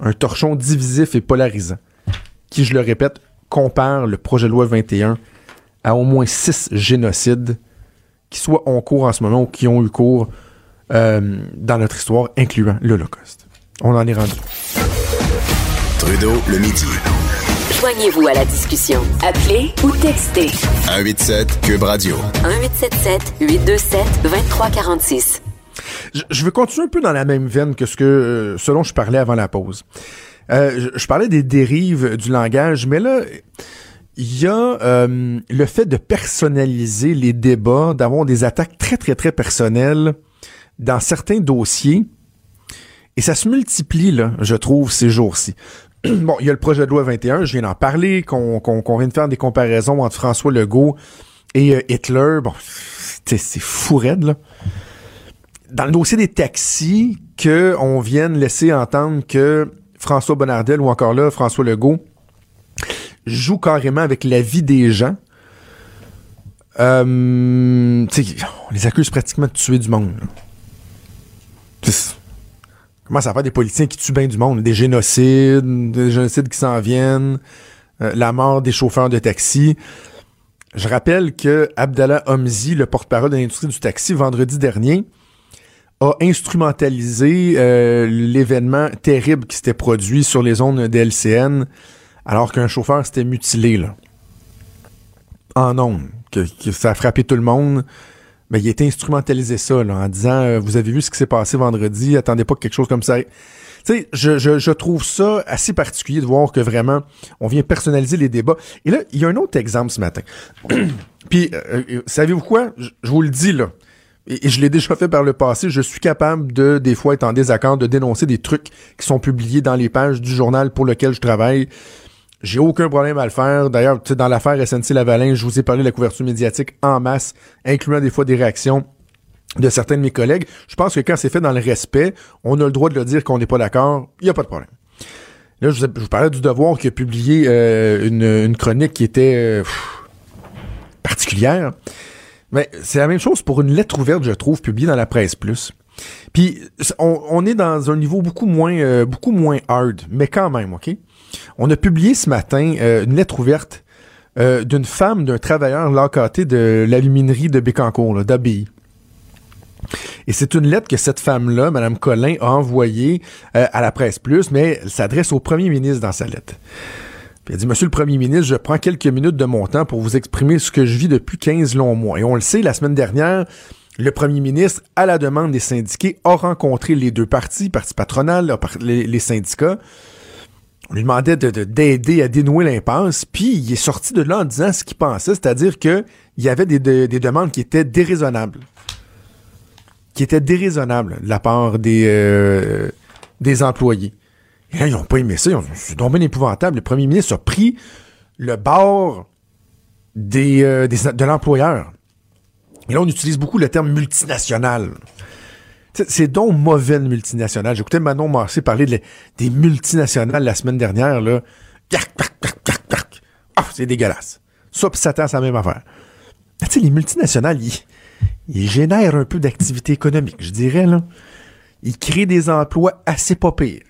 Un torchon divisif et polarisant, qui, je le répète, compare le projet de loi 21 à au moins six génocides qui soient en cours en ce moment ou qui ont eu cours euh, dans notre histoire, incluant l'Holocauste. On en est rendu. Trudeau, le midi. Joignez-vous à la discussion. Appelez ou textez 187 Cube Radio. 1877 827 2346. Je, je veux continuer un peu dans la même veine que ce que euh, ce dont je parlais avant la pause. Euh, je, je parlais des dérives du langage, mais là, il y a euh, le fait de personnaliser les débats, d'avoir des attaques très, très, très personnelles dans certains dossiers. Et ça se multiplie, là, je trouve, ces jours-ci. bon, il y a le projet de loi 21, je viens d'en parler, qu'on qu'on qu'on vient de faire des comparaisons entre François Legault et euh, Hitler. Bon, c'est fou raide, là dans le dossier des taxis, que on vienne laisser entendre que François Bonnardel ou encore là, François Legault joue carrément avec la vie des gens. Euh, on les accuse pratiquement de tuer du monde. Comment ça va des politiciens qui tuent bien du monde? Des génocides, des génocides qui s'en viennent, euh, la mort des chauffeurs de taxi. Je rappelle que Abdallah Homzi, le porte-parole de l'industrie du taxi, vendredi dernier, a instrumentalisé euh, l'événement terrible qui s'était produit sur les zones de LCN alors qu'un chauffeur s'était mutilé là. en ondes, que, ça a frappé tout le monde. Ben, il a été instrumentalisé ça là, en disant euh, vous avez vu ce qui s'est passé vendredi, attendez pas que quelque chose comme ça. Tu sais, je, trouve ça assez particulier de voir que vraiment on vient personnaliser les débats. Et là, il y a un autre exemple ce matin. Puis, euh, euh, savez-vous quoi? Je, je vous le dis là et, et je l'ai déjà fait par le passé, je suis capable de, des fois, être en désaccord, de dénoncer des trucs qui sont publiés dans les pages du journal pour lequel je travaille. J'ai aucun problème à le faire. D'ailleurs, dans l'affaire SNC Lavalin, je vous ai parlé de la couverture médiatique en masse, incluant des fois des réactions de certains de mes collègues. Je pense que quand c'est fait dans le respect, on a le droit de le dire qu'on n'est pas d'accord. Il n'y a pas de problème. Là, je vous, parlais du Devoir qui a publié euh, une, chronique qui était euh, particulière. Mais c'est la même chose pour une lettre ouverte, je trouve, publiée dans la presse plus. Puis on, on est dans un niveau beaucoup moins euh, beaucoup moins hard, mais quand même, OK? On a publié ce matin euh, une lettre ouverte euh, d'une femme, d'un travailleur locaté de l'aluminerie de Bécancour, là, d'ABI. Et c'est une lettre que cette femme-là, Mme Collin, a envoyée euh, à la presse plus, mais elle s'adresse au premier ministre dans sa lettre. Puis elle dit, Monsieur le Premier ministre, je prends quelques minutes de mon temps pour vous exprimer ce que je vis depuis 15 longs mois. Et on le sait, la semaine dernière, le Premier ministre, à la demande des syndiqués, a rencontré les deux partis, parti patronal, les syndicats. On lui demandait d'aider de, d'aider à dénouer l'impasse, puis il est sorti de là en disant ce qu'il pensait, c'est-à-dire qu'il y avait des, des, des, demandes qui étaient déraisonnables. Qui étaient déraisonnables de la part des, euh, des employés. Et là, ils n'ont pas aimé ça. C'est donc épouvantable. Le premier ministre a pris le bord euh, des de l'employeur. Et là, on utilise beaucoup le terme multinational. C'est donc mauvais le multinational. J'écoutais Manon Massé parler des multinationales la semaine dernière. là. Ah, c'est dégueulasse. Ça, puis Satan, c'est la même affaire. Tu sais, les multinationales, ils, ils génèrent un peu d'activité économique, je dirais. là. Ils créent des emplois assez pas pires.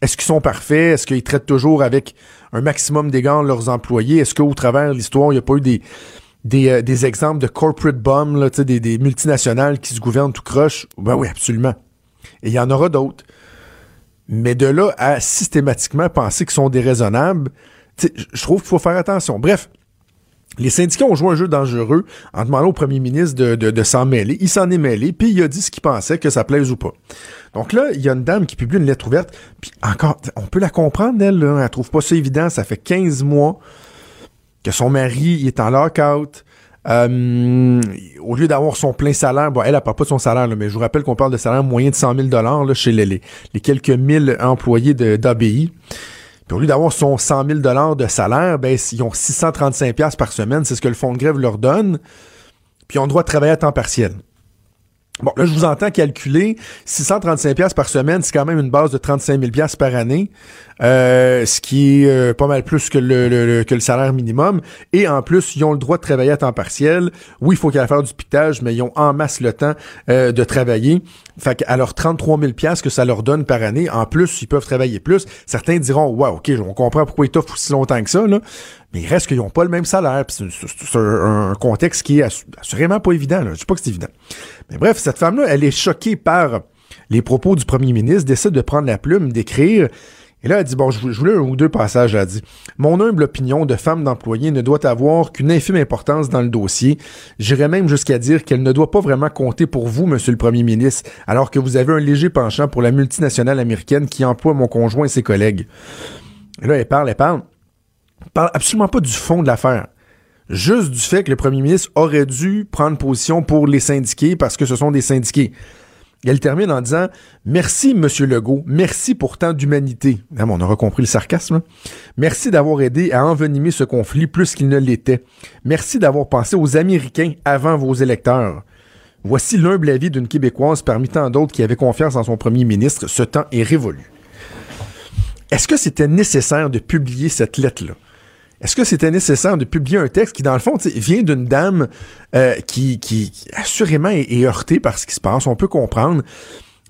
Est-ce qu'ils sont parfaits? Est-ce qu'ils traitent toujours avec un maximum d'égards leurs employés? Est-ce qu'au travers de l'histoire, il n'y a pas eu des, des, euh, des exemples de corporate bombs, là, des, des multinationales qui se gouvernent tout croche? Ben oui, absolument. Et il y en aura d'autres. Mais de là à systématiquement penser qu'ils sont déraisonnables, je trouve qu'il faut faire attention. Bref, Les syndicats ont joué un jeu dangereux en demandant au premier ministre de, de, s'en mêler. Il s'en est mêlé, puis il a dit ce qu'il pensait, que ça plaise ou pas. Donc là, il y a une dame qui publie une lettre ouverte, puis encore, on peut la comprendre, elle, là, elle trouve pas ça évident, ça fait 15 mois que son mari est en lockout. Euh, au lieu d'avoir son plein salaire, bon, elle, n'a parle pas de son salaire, mais je vous rappelle qu'on parle de salaire moyen de 100 000 là, chez les, les, quelques mille employés d'ABI. Puis au lieu d'avoir son 100 000 de salaire, ben, ils ont 635 par semaine, c'est ce que le fonds de grève leur donne. Puis ils ont le droit de travailler à temps partiel. Bon, là, je vous entends calculer 635 pièces par semaine, c'est quand même une base de 35 000 pièces par année, euh, ce qui est euh, pas mal plus que le, que le salaire minimum. Et en plus, ils ont le droit de travailler à temps partiel. Oui, il faut aillent faire du piquetage, mais ils ont en masse le temps euh, de travailler. Fait qu'à leurs 33 000 pièces que ça leur donne par année, en plus, ils peuvent travailler plus. Certains diront, wow, ok, on comprend pourquoi ils t'offrent aussi longtemps que ça, là. Mais il reste qu'ils n'ont pas le même salaire. C'est un, contexte qui est assurément pas évident. Là. Je sais pas que c'est évident. Mais bref, cette femme-là, elle est choquée par les propos du premier ministre, décide de prendre la plume, d'écrire. Et là, elle dit, bon, je voulais un ou deux passages, elle dit. Mon humble opinion de femme d'employé ne doit avoir qu'une infime importance dans le dossier. J'irais même jusqu'à dire qu'elle ne doit pas vraiment compter pour vous, monsieur le premier ministre, alors que vous avez un léger penchant pour la multinationale américaine qui emploie mon conjoint et ses collègues. Et là, elle parle, elle parle parle absolument pas du fond de l'affaire. Juste du fait que le premier ministre aurait dû prendre position pour les syndiqués parce que ce sont des syndiqués. elle termine en disant Merci, Monsieur Legault, merci pour tant d'humanité. Ah, on aura compris le sarcasme. Merci d'avoir aidé à envenimer ce conflit plus qu'il ne l'était. Merci d'avoir pensé aux Américains avant vos électeurs. Voici l'humble avis d'une Québécoise parmi tant d'autres qui avaient confiance en son premier ministre. Ce temps est révolu. Est-ce que c'était nécessaire de publier cette lettre-là? Est-ce que c'était nécessaire de publier un texte qui, dans le fond, vient d'une dame euh, qui, assurément est, heurtée par ce qui se passe, on peut comprendre,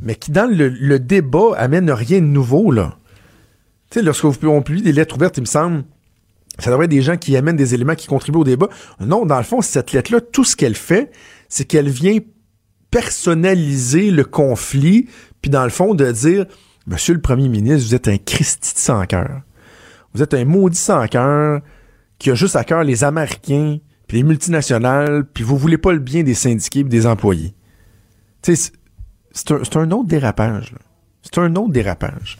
mais qui, dans le, débat, amène rien de nouveau, là. Tu sais, lorsque vous on publie des lettres ouvertes, il me semble, ça devrait être des gens qui amènent des éléments qui contribuent au débat. Non, dans le fond, cette lettre-là, tout ce qu'elle fait, c'est qu'elle vient personnaliser le conflit, puis dans le fond, de dire, Monsieur le Premier ministre, vous êtes un Christi de sans cœur. Vous êtes un maudit sans cœur qui a juste à cœur les Américains, puis les multinationales, puis vous voulez pas le bien des syndiqués et des employés. C'est un, autre dérapage. C'est un autre dérapage.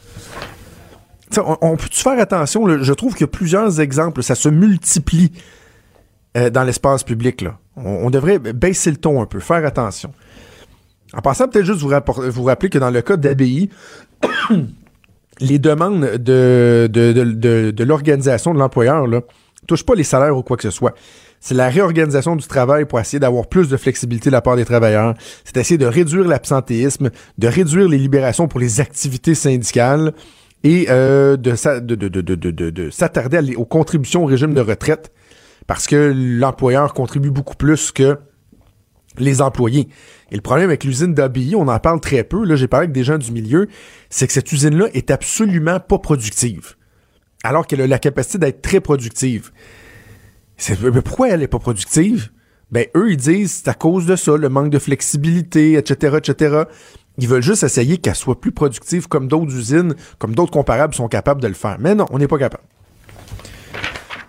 on, peut-tu faire attention? Je trouve qu'il y a plusieurs exemples. Ça se multiplie euh, dans l'espace public. On, devrait baisser le ton un peu, faire attention. En passant, peut-être juste vous, vous rappeler que dans le cas d'ABI, les demandes de, de, l'organisation de l'employeur ne touchent pas les salaires ou quoi que ce soit. C'est la réorganisation du travail pour essayer d'avoir plus de flexibilité de la part des travailleurs. C'est essayer de réduire l'absentéisme, de réduire les libérations pour les activités syndicales et euh, de, de s'attarder aux contributions au régime de retraite parce que l'employeur contribue beaucoup plus que les employés. Et le problème avec l'usine d'ABI, on en parle très peu, là j'ai parlé avec des gens du milieu, c'est que cette usine-là est absolument pas productive. Alors qu'elle a la capacité d'être très productive. Mais pourquoi elle est pas productive? Ben, eux, ils disent c'est à cause de ça, le manque de flexibilité, etc., etc. Ils veulent juste essayer qu'elle soit plus productive comme d'autres usines, comme d'autres comparables sont capables de le faire. Mais non, on n'est pas capable.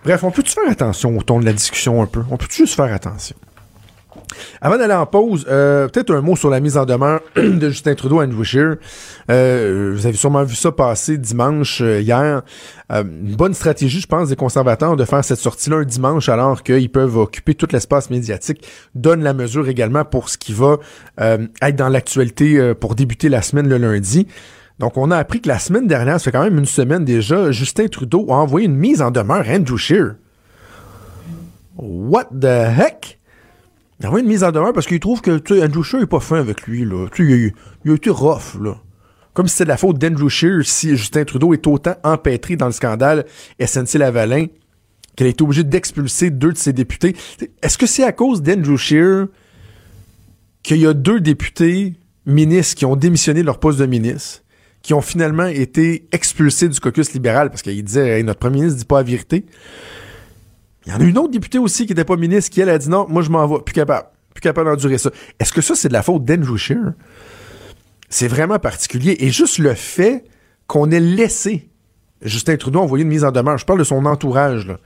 Bref, on peut-tu faire attention au ton de la discussion un peu? On peut juste faire attention? Avant d'aller en pause, euh, peut-être un mot sur la mise en demeure de Justin Trudeau à Andrew Scheer. Euh, vous avez sûrement vu ça passer dimanche euh, hier. une bonne stratégie, je pense, des conservateurs de faire cette sortie-là un dimanche alors qu'ils peuvent occuper tout l'espace médiatique. Donne la mesure également pour ce qui va être dans l'actualité pour débuter la semaine le lundi. Donc, on a appris que la semaine dernière, ça fait quand même une semaine déjà, Justin Trudeau a envoyé une mise en demeure à Andrew Scheer. What the heck? Il a envoyé une mise en demeure parce qu'il trouve que Andrew Scheer est pas fin avec lui. Là. Il, il, a été rough. Comme si c'était la faute d'Andrew Scheer si Justin Trudeau est autant empêtré dans le scandale SNC-Lavalin qu'elle est obligée d'expulser deux de ses députés. Est-ce que c'est à cause d'Andrew Scheer qu'il y a deux députés ministres qui ont démissionné de leur poste de ministre, qui ont finalement été expulsés du caucus libéral? Parce qu'il disait notre premier ministre dit pas la vérité. Il y en a une autre députée aussi qui n'était pas ministre qui, elle, a dit non, moi je m'en vais, plus capable, plus capable d'endurer ça. Est-ce que ça, c'est de la faute d'Andrew Scheer? C'est vraiment particulier. Et juste le fait qu'on ait laissé Justin Trudeau envoyer une mise en demeure, je parle de son entourage, là,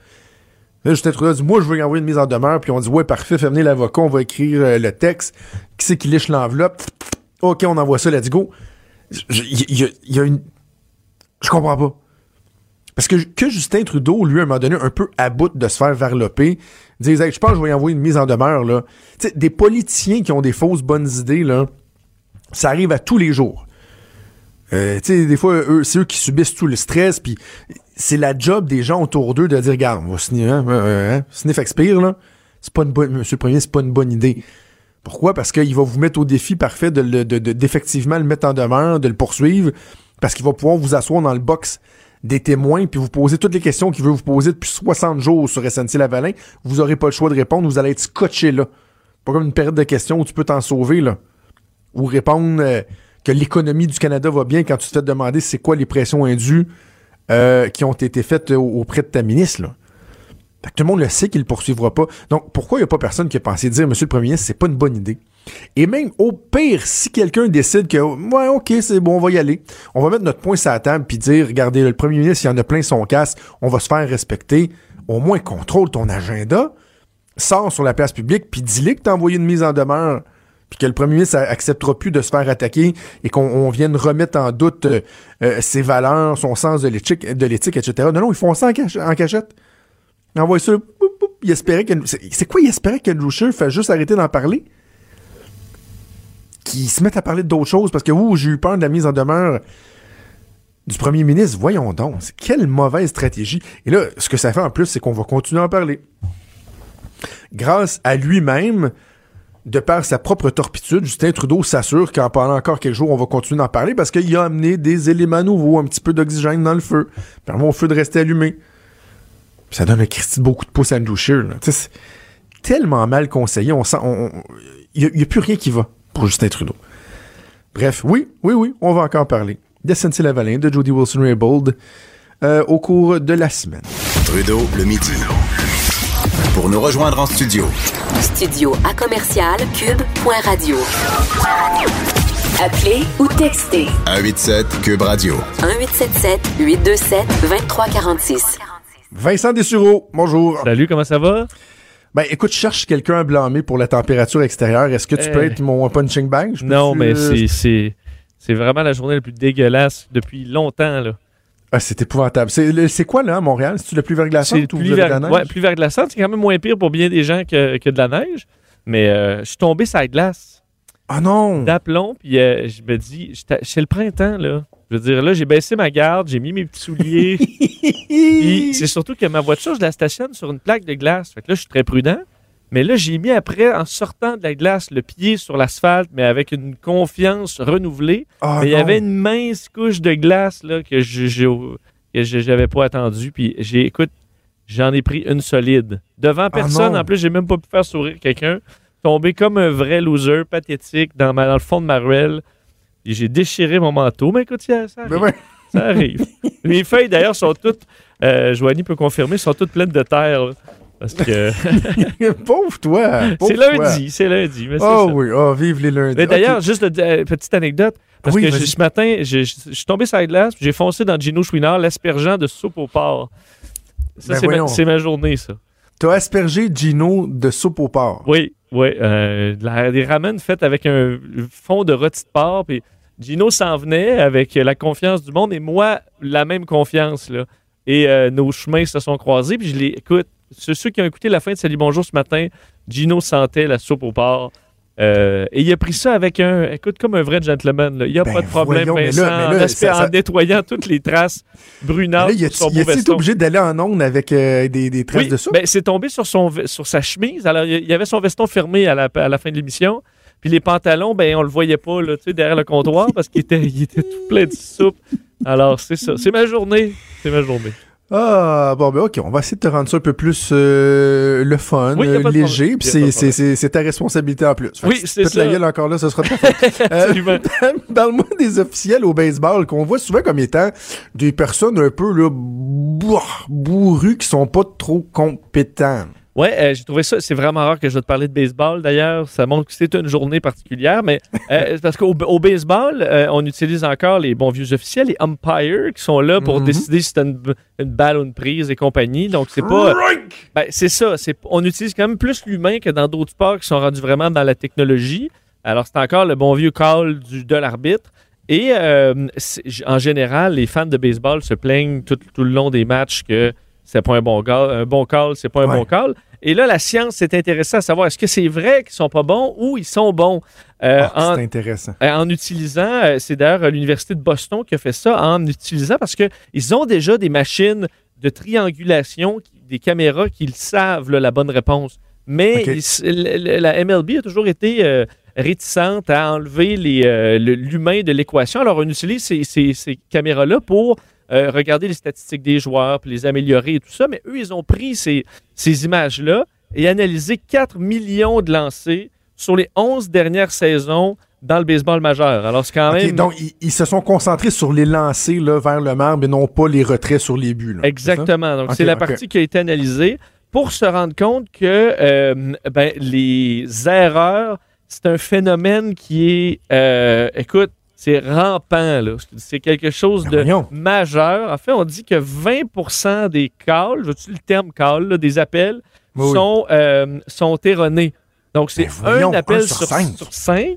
Justin Trudeau dit, moi, je veux y envoyer une mise en demeure, puis on dit, ouais, parfait, fais venir l'avocat, on va écrire euh, le texte. Qui c'est qui liche l'enveloppe? OK, on envoie ça, let's go. Il y, y a une... Je comprends pas. Parce que, Justin Trudeau, lui, à un moment donné, un peu à bout de se faire varloper, disait, je pense que je vais y envoyer une mise en demeure, là. Des politiciens qui ont des fausses bonnes idées, là, ça arrive à tous les jours. Euh, des fois, c'est eux qui subissent tout le stress, puis c'est la job des gens autour d'eux de dire, regarde, on va signer, hein, sniff expire. C'est pas une bonne, monsieur le premier, c'est pas une bonne idée. Pourquoi? Parce qu'il va vous mettre au défi parfait d'effectivement le mettre en demeure, de le poursuivre, parce qu'il va pouvoir vous asseoir dans le box des témoins, puis vous poser toutes les questions qu'il veut vous poser depuis 60 jours sur SNC-Lavalin. Vous aurez pas le choix de répondre, vous allez être scotché là. Pas comme une période de questions où tu peux t'en sauver, là. Ou répondre euh, que l'économie du Canada va bien quand tu te fais demander c'est quoi les pressions indues euh, qui ont été faites euh, auprès de ta ministre, là. Tout le monde le sait qu'il ne poursuivra pas. Donc, pourquoi il n'y a pas personne qui a pensé dire, Monsieur le Premier ministre, c'est pas une bonne idée? Et même au pire, si quelqu'un décide que, ouais, ok, c'est bon, on va y aller, on va mettre notre point sur la table puis dire, regardez, le Premier ministre, il y en a plein son casque, on va se faire respecter. Au moins, contrôle ton agenda, sors sur la place publique puis dis-lui que t'as envoyé une mise en demeure puis que le premier ministre acceptera plus de se faire attaquer et qu'on on vienne remettre en doute euh, euh, ses valeurs, son sens de l'éthique, de l'éthique, etc. Non, non, ils font ça en, cach- en cachette. Il envoie ça. boum, boum, Il espérait que. C'est quoi, il espérait que Scheer fasse juste arrêter d'en parler? Qu'ils se mettent à parler d'autres choses parce que, ouh, j'ai eu peur de la mise en demeure du premier ministre. Voyons donc. Quelle mauvaise stratégie. Et là, ce que ça fait en plus, c'est qu'on va continuer à en parler. Grâce à lui-même, de par sa propre torpitude, Justin Trudeau s'assure qu'en parlant encore quelques jours, on va continuer d'en parler parce qu'il a amené des éléments nouveaux, un petit peu d'oxygène dans le feu, permet au feu de rester allumé. Ça donne un Christy beaucoup de pouces à Andrew C'est tellement mal conseillé, on sent, il n'y a, plus rien qui va pour Justin Trudeau. Bref, oui, oui, oui, on va encore parler de SNC Lavalin, de Jody Wilson-Raybould euh, au cours de la semaine. Trudeau, le midi. Pour nous rejoindre en studio, Studio à commercial cube.radio. Appelez ou textez 187 Cube Radio. 1877 827 2346. Vincent Dessureau, bonjour. Salut, comment ça va? Ben écoute, je cherche quelqu'un à blâmer pour la température extérieure. Est-ce que tu Euh. peux être mon punching bag? Non, mais euh, c'est- c'est vraiment la journée la plus dégueulasse depuis longtemps. là. Ah, c'est épouvantable. C'est, quoi là à Montréal? C'est-tu le plus verglaçant C'est ou plus, avez de ver- la neige? ouais, plus verglaçant. C'est quand même moins pire pour bien des gens que, que de la neige. Mais euh, je suis tombé sur la glace Ah non! d'aplomb, puis euh, je me dis, c'est le printemps, là. Je veux dire, là, j'ai baissé ma garde, j'ai mis mes petits souliers. Puis c'est surtout que ma voiture, je la stationne sur une plaque de glace. Fait que là, je suis très prudent. Mais là, j'ai mis après, en sortant de la glace, le pied sur l'asphalte, mais avec une confiance renouvelée. Ah mais il y avait une mince couche de glace là, que je j'avais pas attendu. Puis j'ai, écoute, j'en ai pris une solide. Devant personne, Ah non. en plus, j'ai même pas pu faire sourire quelqu'un. Tombé comme un vrai loser, pathétique, dans, ma- dans le fond de ma ruelle. Et j'ai déchiré mon manteau. Mais écoute, ça, ça Ben arrive. ouais. Ça arrive. Mes feuilles, d'ailleurs, sont toutes, euh, Joanie peut confirmer, sont toutes pleines de terre. là. parce que Pauvre toi! c'est lundi, c'est lundi. Mais Oh ça. oui, oh, vive les lundis. Mais d'ailleurs, juste de- euh, petite anecdote, parce Oui, que je- ce matin, je, je- je suis tombé sur la glace, j'ai foncé dans Gino Chouinard, l'aspergeant de soupe au porc. Ça, Ben c'est, ma, voyons. c'est ma journée, ça. T'as aspergé Gino de soupe au porc. Oui, oui. euh, des ramen faites avec un fond de rôti de porc, puis Gino s'en venait avec la confiance du monde, et moi, la même confiance. Et euh, nos chemins se sont croisés, puis je les écoute. Ceux qui ont écouté la fin de Salut Bonjour ce matin, Gino sentait la soupe au porc. Euh, et il a pris ça avec un. Écoute, comme un vrai gentleman. là. Il n'y a Ben, pas de problème, voyons, mais là- Vincent. mais là, en, aspe- ça- ça- en nettoyant toutes les traces Là, brunantes il son beau veston. obligé d'aller en onde avec euh, des, des traces Oui, de soupe? ben, c'est tombé sur, son, sur sa chemise. Alors, il y avait son veston fermé à la, à la fin de l'émission. Puis les pantalons, ben, on le voyait pas là, derrière le comptoir parce qu'il était, il était tout plein de soupe. Alors, c'est ça. C'est ma journée. C'est ma journée. Ah, bon, ben ok, on va essayer de te rendre ça un peu plus euh, le fun, Oui, euh, pas léger, puis pas c'est- c'est c'est- c'est ta responsabilité en plus. Fait Oui, c'est pètes la ça. gueule encore là, ce sera ta faute. Euh. Parle-moi des officiels au baseball qu'on voit souvent comme étant des personnes un peu là, bourr- bourrues qui sont pas trop compétents. Ouais, euh, j'ai trouvé ça. C'est vraiment rare que je vais te parler de baseball d'ailleurs. Ça montre que c'est une journée particulière, mais euh, parce qu'au au baseball, euh, on utilise encore les bons vieux officiels, les umpires, qui sont là pour Mhm. décider si c'est une, une balle ou une prise et compagnie. Donc c'est pas. Ben, c'est ça. C'est, on utilise quand même plus l'humain que dans d'autres sports qui sont rendus vraiment dans la technologie. Alors, c'est encore le bon vieux call du, de l'arbitre. Et euh, en général, les fans de baseball se plaignent tout, tout le long des matchs que c'est pas un bon, call, un bon call, c'est pas un Ouais. bon call. Et là, la science s'est intéressée à savoir est-ce que c'est vrai qu'ils sont pas bons ou ils sont bons? Euh, Ah, en, c'est intéressant. euh, en utilisant, euh, c'est d'ailleurs l'Université de Boston qui a fait ça, en utilisant parce qu'ils ont déjà des machines de triangulation, des caméras qui savent, là, la bonne réponse. Mais ils la MLB a toujours été réticente à enlever le- l'humain de l'équation. Alors, on utilise ces, ces- ces caméras-là pour euh, regarder les statistiques des joueurs, puis les améliorer et tout ça. Mais eux, ils ont pris ces, ces images-là et analysé 4 millions de lancers sur les 11 dernières saisons dans le baseball majeur. Alors, c'est quand même... donc, ils, ils se sont concentrés sur les lancers là, vers le marbre et non pas les retraits sur les buts. là. Exactement. Donc, c'est la partie qui a été analysée pour se rendre compte que euh, ben, les erreurs, c'est un phénomène qui est, euh, écoute, c'est rampant. là. C'est quelque chose Ben de majeur. En fait, on dit que 20% des calls, je veux le terme call, là, des appels, Oui, oui. sont, euh, sont erronés. Donc, c'est Ben un appel un sur sur, cinq. sur 5.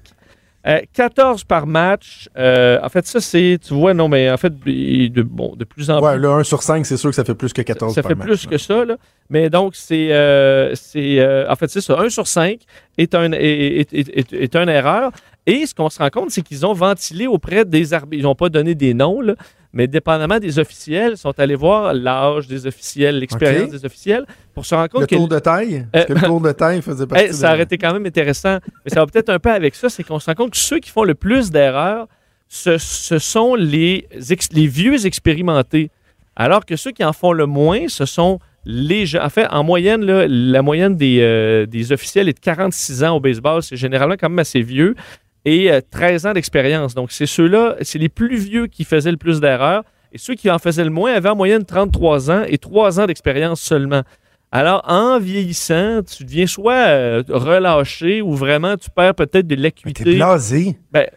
14 par match. Euh, en fait, ça, c'est, tu vois, non, mais en fait, de, bon, de plus en Ouais, plus le 1 sur 5, c'est sûr que ça fait plus que 14 ça par fait plus là. que ça, là. Mais donc, c'est. euh, euh, en fait, c'est ça. 1 sur 5 est, un, est, est, est- est- est une erreur. Et ce qu'on se rend compte, c'est qu'ils ont ventilé auprès des arbitres. Ils n'ont pas donné des noms, là, mais dépendamment des officiels, ils sont allés voir l'âge des officiels, l'expérience des officiels, pour se rendre compte Le que tour de taille? Est-ce que le tour de taille faisait partie Hey, ça de- aurait été quand même intéressant. Mais ça va peut-être un peu avec ça, c'est qu'on se rend compte que ceux qui font le plus d'erreurs, ce, ce sont les, ex- les vieux expérimentés. Alors que ceux qui en font le moins, ce sont les jeunes. En fait, en moyenne, là, la moyenne des, euh, des officiels est de 46 ans au baseball. C'est généralement quand même assez vieux. Et euh, 13 ans d'expérience. Donc, c'est ceux-là, c'est les plus vieux qui faisaient le plus d'erreurs. Et ceux qui en faisaient le moins avaient en moyenne 33 ans et 3 ans d'expérience seulement. Alors, en vieillissant, tu deviens soit euh, relâché ou vraiment tu perds peut-être de l'acuité. T'es blasé. Ben,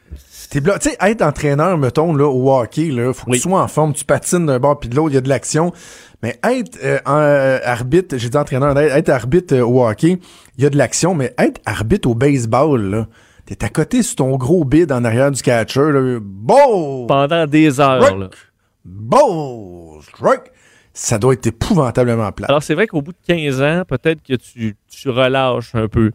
T'es bla- Tu sais, être entraîneur, mettons, là, au hockey, là, faut que Oui. tu sois en forme, tu patines d'un bord puis de l'autre, il y a de l'action. Mais être euh, euh, arbitre, j'ai dit entraîneur, être, arbitre euh, au hockey, il y a de l'action, mais être arbitre au baseball, là, t'es à côté sur ton gros bid en arrière du catcher, là, beau! pendant des heures. Rock. là. Beau! Strike! Ça doit être épouvantablement plat. Alors, c'est vrai qu'au bout de 15 ans, peut-être que tu, tu relâches un peu.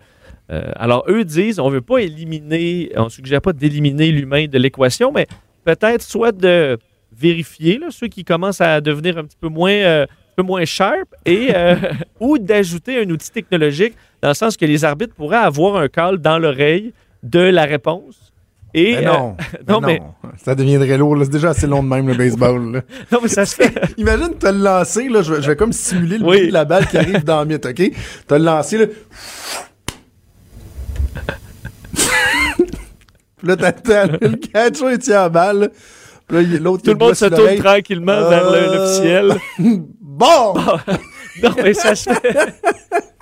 Euh, alors, eux disent, on veut pas éliminer, on suggère pas d'éliminer l'humain de l'équation, mais peut-être soit de vérifier là, ceux qui commencent à devenir un petit peu moins, euh, un peu moins sharp et euh, ou d'ajouter un outil technologique dans le sens que les arbitres pourraient avoir un call dans l'oreille de la réponse. Et, Mais non, euh, mais non, non, mais- ça deviendrait lourd. C'est déjà assez long de même, le baseball. là. non, mais ça se fait. Imagine te le lancer, là, je, vais, je vais comme simuler le Oui. bruit de la balle qui arrive dans le mythe, OK? Te le lancer, là. Puis là, t'attends, le catcher tient la balle. là. Puis là, l'autre Tout le monde se tourne tranquillement vers le- Euh, l'officiel. Bon! Non, mais ça se fait.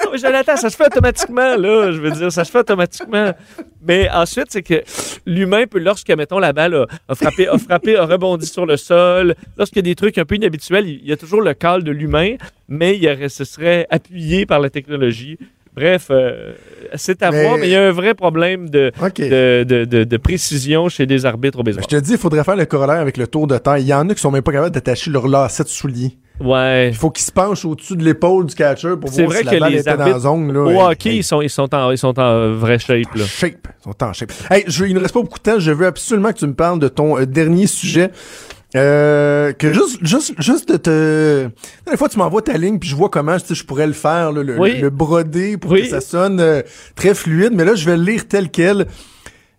Non, mais Jonathan, ça se fait automatiquement, là. Je veux dire, ça se fait automatiquement. Mais ensuite, c'est que l'humain peut, lorsque, mettons, la balle a, frappé, a frappé, a rebondi sur le sol, lorsqu'il y a des trucs un peu inhabituels, il y a toujours le call de l'humain, mais il ce serait appuyé par la technologie. Bref, euh, c'est à Mais- voir, mais il y a un vrai problème de, de, de- de- de précision chez des arbitres au baseball. Je te dis, il faudrait faire le corollaire avec le tour de taille. Il y en a qui sont même pas capables d'attacher leur lacet de soulier. Ouais. Il faut qu'ils se penchent au-dessus de l'épaule du catcher pour voir vrai si que la balle les était dans la zone. Là, Au hockey, hey. ils, sont, ils, sont en, ils sont en vraie shape, là. shape. Ils sont en shape. Hey, je, il ne reste pas beaucoup de temps. Je veux absolument que tu me parles de ton euh, dernier sujet. Euh, que juste, juste, juste de te. Des fois, tu m'envoies ta ligne, puis je vois comment je pourrais le faire, là, le, Oui. le broder pour Oui. que ça sonne euh, très fluide. Mais là, je vais le lire tel quel.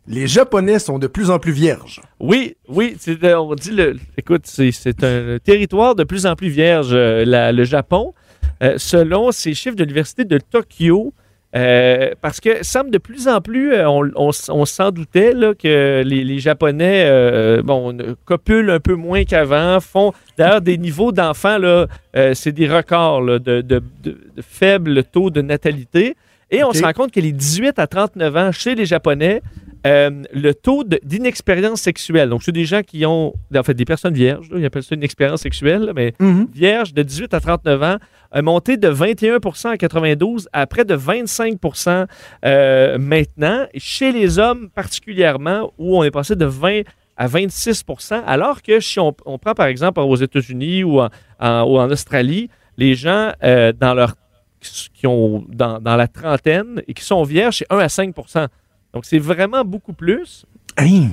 Les Japonais sont de plus en plus vierges. Oui, oui, euh, on dit le. Écoute, c'est, c'est un territoire de plus en plus vierge, la- le Japon. Euh, selon ces chiffres de l'université de Tokyo, Euh, parce que semble de plus en plus, euh, on, on, on s'en doutait là, que les, les Japonais euh, bon, copulent un peu moins qu'avant, font d'ailleurs des niveaux d'enfants, là, euh, c'est des records là, de, de, de, de faible taux de natalité. Et on se rend compte que les 18 à 39 ans, chez les Japonais, euh, le taux d'inexpérience sexuelle, donc c'est des gens qui ont, en fait, des personnes vierges, là, ils appellent ça une expérience sexuelle, mais Mhm. vierges de 18 à 39 ans a monté de 21% en 92 à près de 25% euh, maintenant. Chez les hommes particulièrement, où on est passé de 20 à 26% alors que si on, on prend par exemple aux États-Unis ou en, en- ou en Australie, les gens euh, dans leur qui ont dans, dans la trentaine et qui sont vierges, c'est 1 à 5 Donc c'est vraiment beaucoup plus. Hey.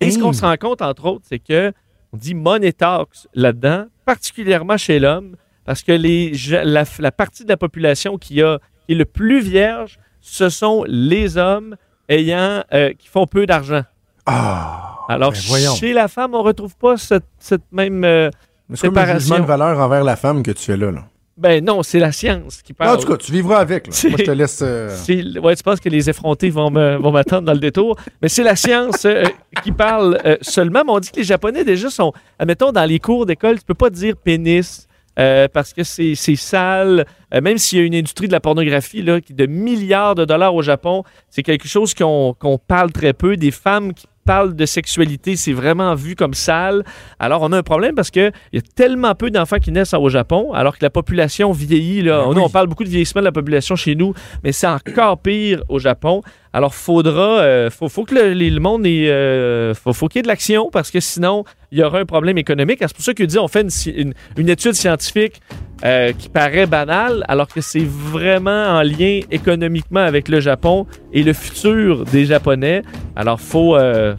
Et ce qu'on se rend compte, entre autres, c'est que on dit money talks là-dedans, particulièrement chez l'homme, parce que les, la, la partie de la population qui, a, qui est le plus vierge, ce sont les hommes ayant euh, qui font peu d'argent. Ah. Alors, ben chez la femme, on retrouve pas cette, cette même. euh, C'est comme un séparation. jugement de valeur envers la femme que tu fais là. là. Ben non, c'est la science qui parle. en tout cas, tu vivras avec. là. Moi, je te laisse. euh, Ouais, tu penses que les effrontés vont me- vont m'attendre dans le détour. Mais c'est la science euh, qui parle euh, seulement. Mais on dit que les Japonais, déjà, sont. Admettons, dans les cours d'école, tu peux pas dire pénis. euh, parce que c'est c'est sale. Même s'il y a une industrie de la pornographie là, qui de milliards de dollars au Japon, c'est quelque chose qu'on qu'on parle très peu. Des femmes qui parlent de sexualité, c'est vraiment vu comme sale. Alors, on a un problème parce qu'il y a tellement peu d'enfants qui naissent au Japon, alors que la population vieillit. Là. Ben Nous, oui. on parle beaucoup de vieillissement de la population chez nous, mais c'est encore pire au Japon. Alors, faudra, euh, faut, que le, monde ait, euh, faut, qu'il y ait de l'action parce que sinon, il y aura un problème économique. C'est pour ça que dit on fait une, étude scientifique euh, qui paraît banale, alors que c'est vraiment en lien économiquement avec le Japon et le futur des Japonais. Alors, faut, euh,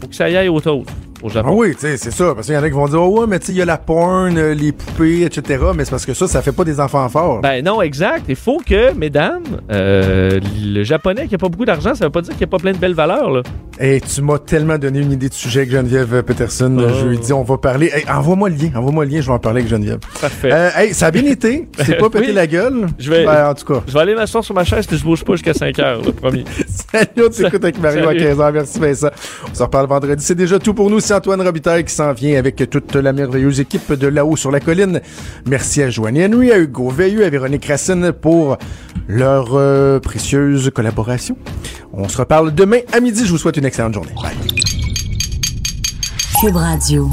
faut que ça y aille au au Ah Japon. oui, tu sais, c'est ça. Parce qu'il y en a qui vont dire, oh ouais, mais tu sais, il y a la porn, euh, les poupées, etc. Mais c'est parce que ça, ça fait pas des enfants forts. Ben non, exact. Il faut que, mesdames, euh, le japonais qui a pas beaucoup d'argent, ça veut pas dire qu'il n'y a pas plein de belles valeurs. Là. Hey, tu m'as tellement donné une idée de sujet avec Geneviève Peterson. Oh. Je lui ai dit, on va parler. Hey, envoie-moi le lien. Envoie-moi le lien, je vais en parler avec Geneviève. Parfait. Euh, hey, ça a bien été? C'est pas pété Oui. la gueule? Je vais- Ben, en tout cas. Je vais aller m'asseoir sur ma chaise et je bouge pas jusqu'à 5 heures, le premier. Salut, on t'écoute avec Mario Salut. à 15h. Merci Vincent. On se reparle vendredi. C'est déjà tout pour nous. C'est Antoine Robitaille qui s'en vient avec toute la merveilleuse équipe de là-haut sur la colline. Merci à Joanne Henry, à Hugo Veilleux, à Véronique Racine pour leur euh, précieuse collaboration. On se reparle demain à midi. Je vous souhaite une excellente journée. Bye. Radio.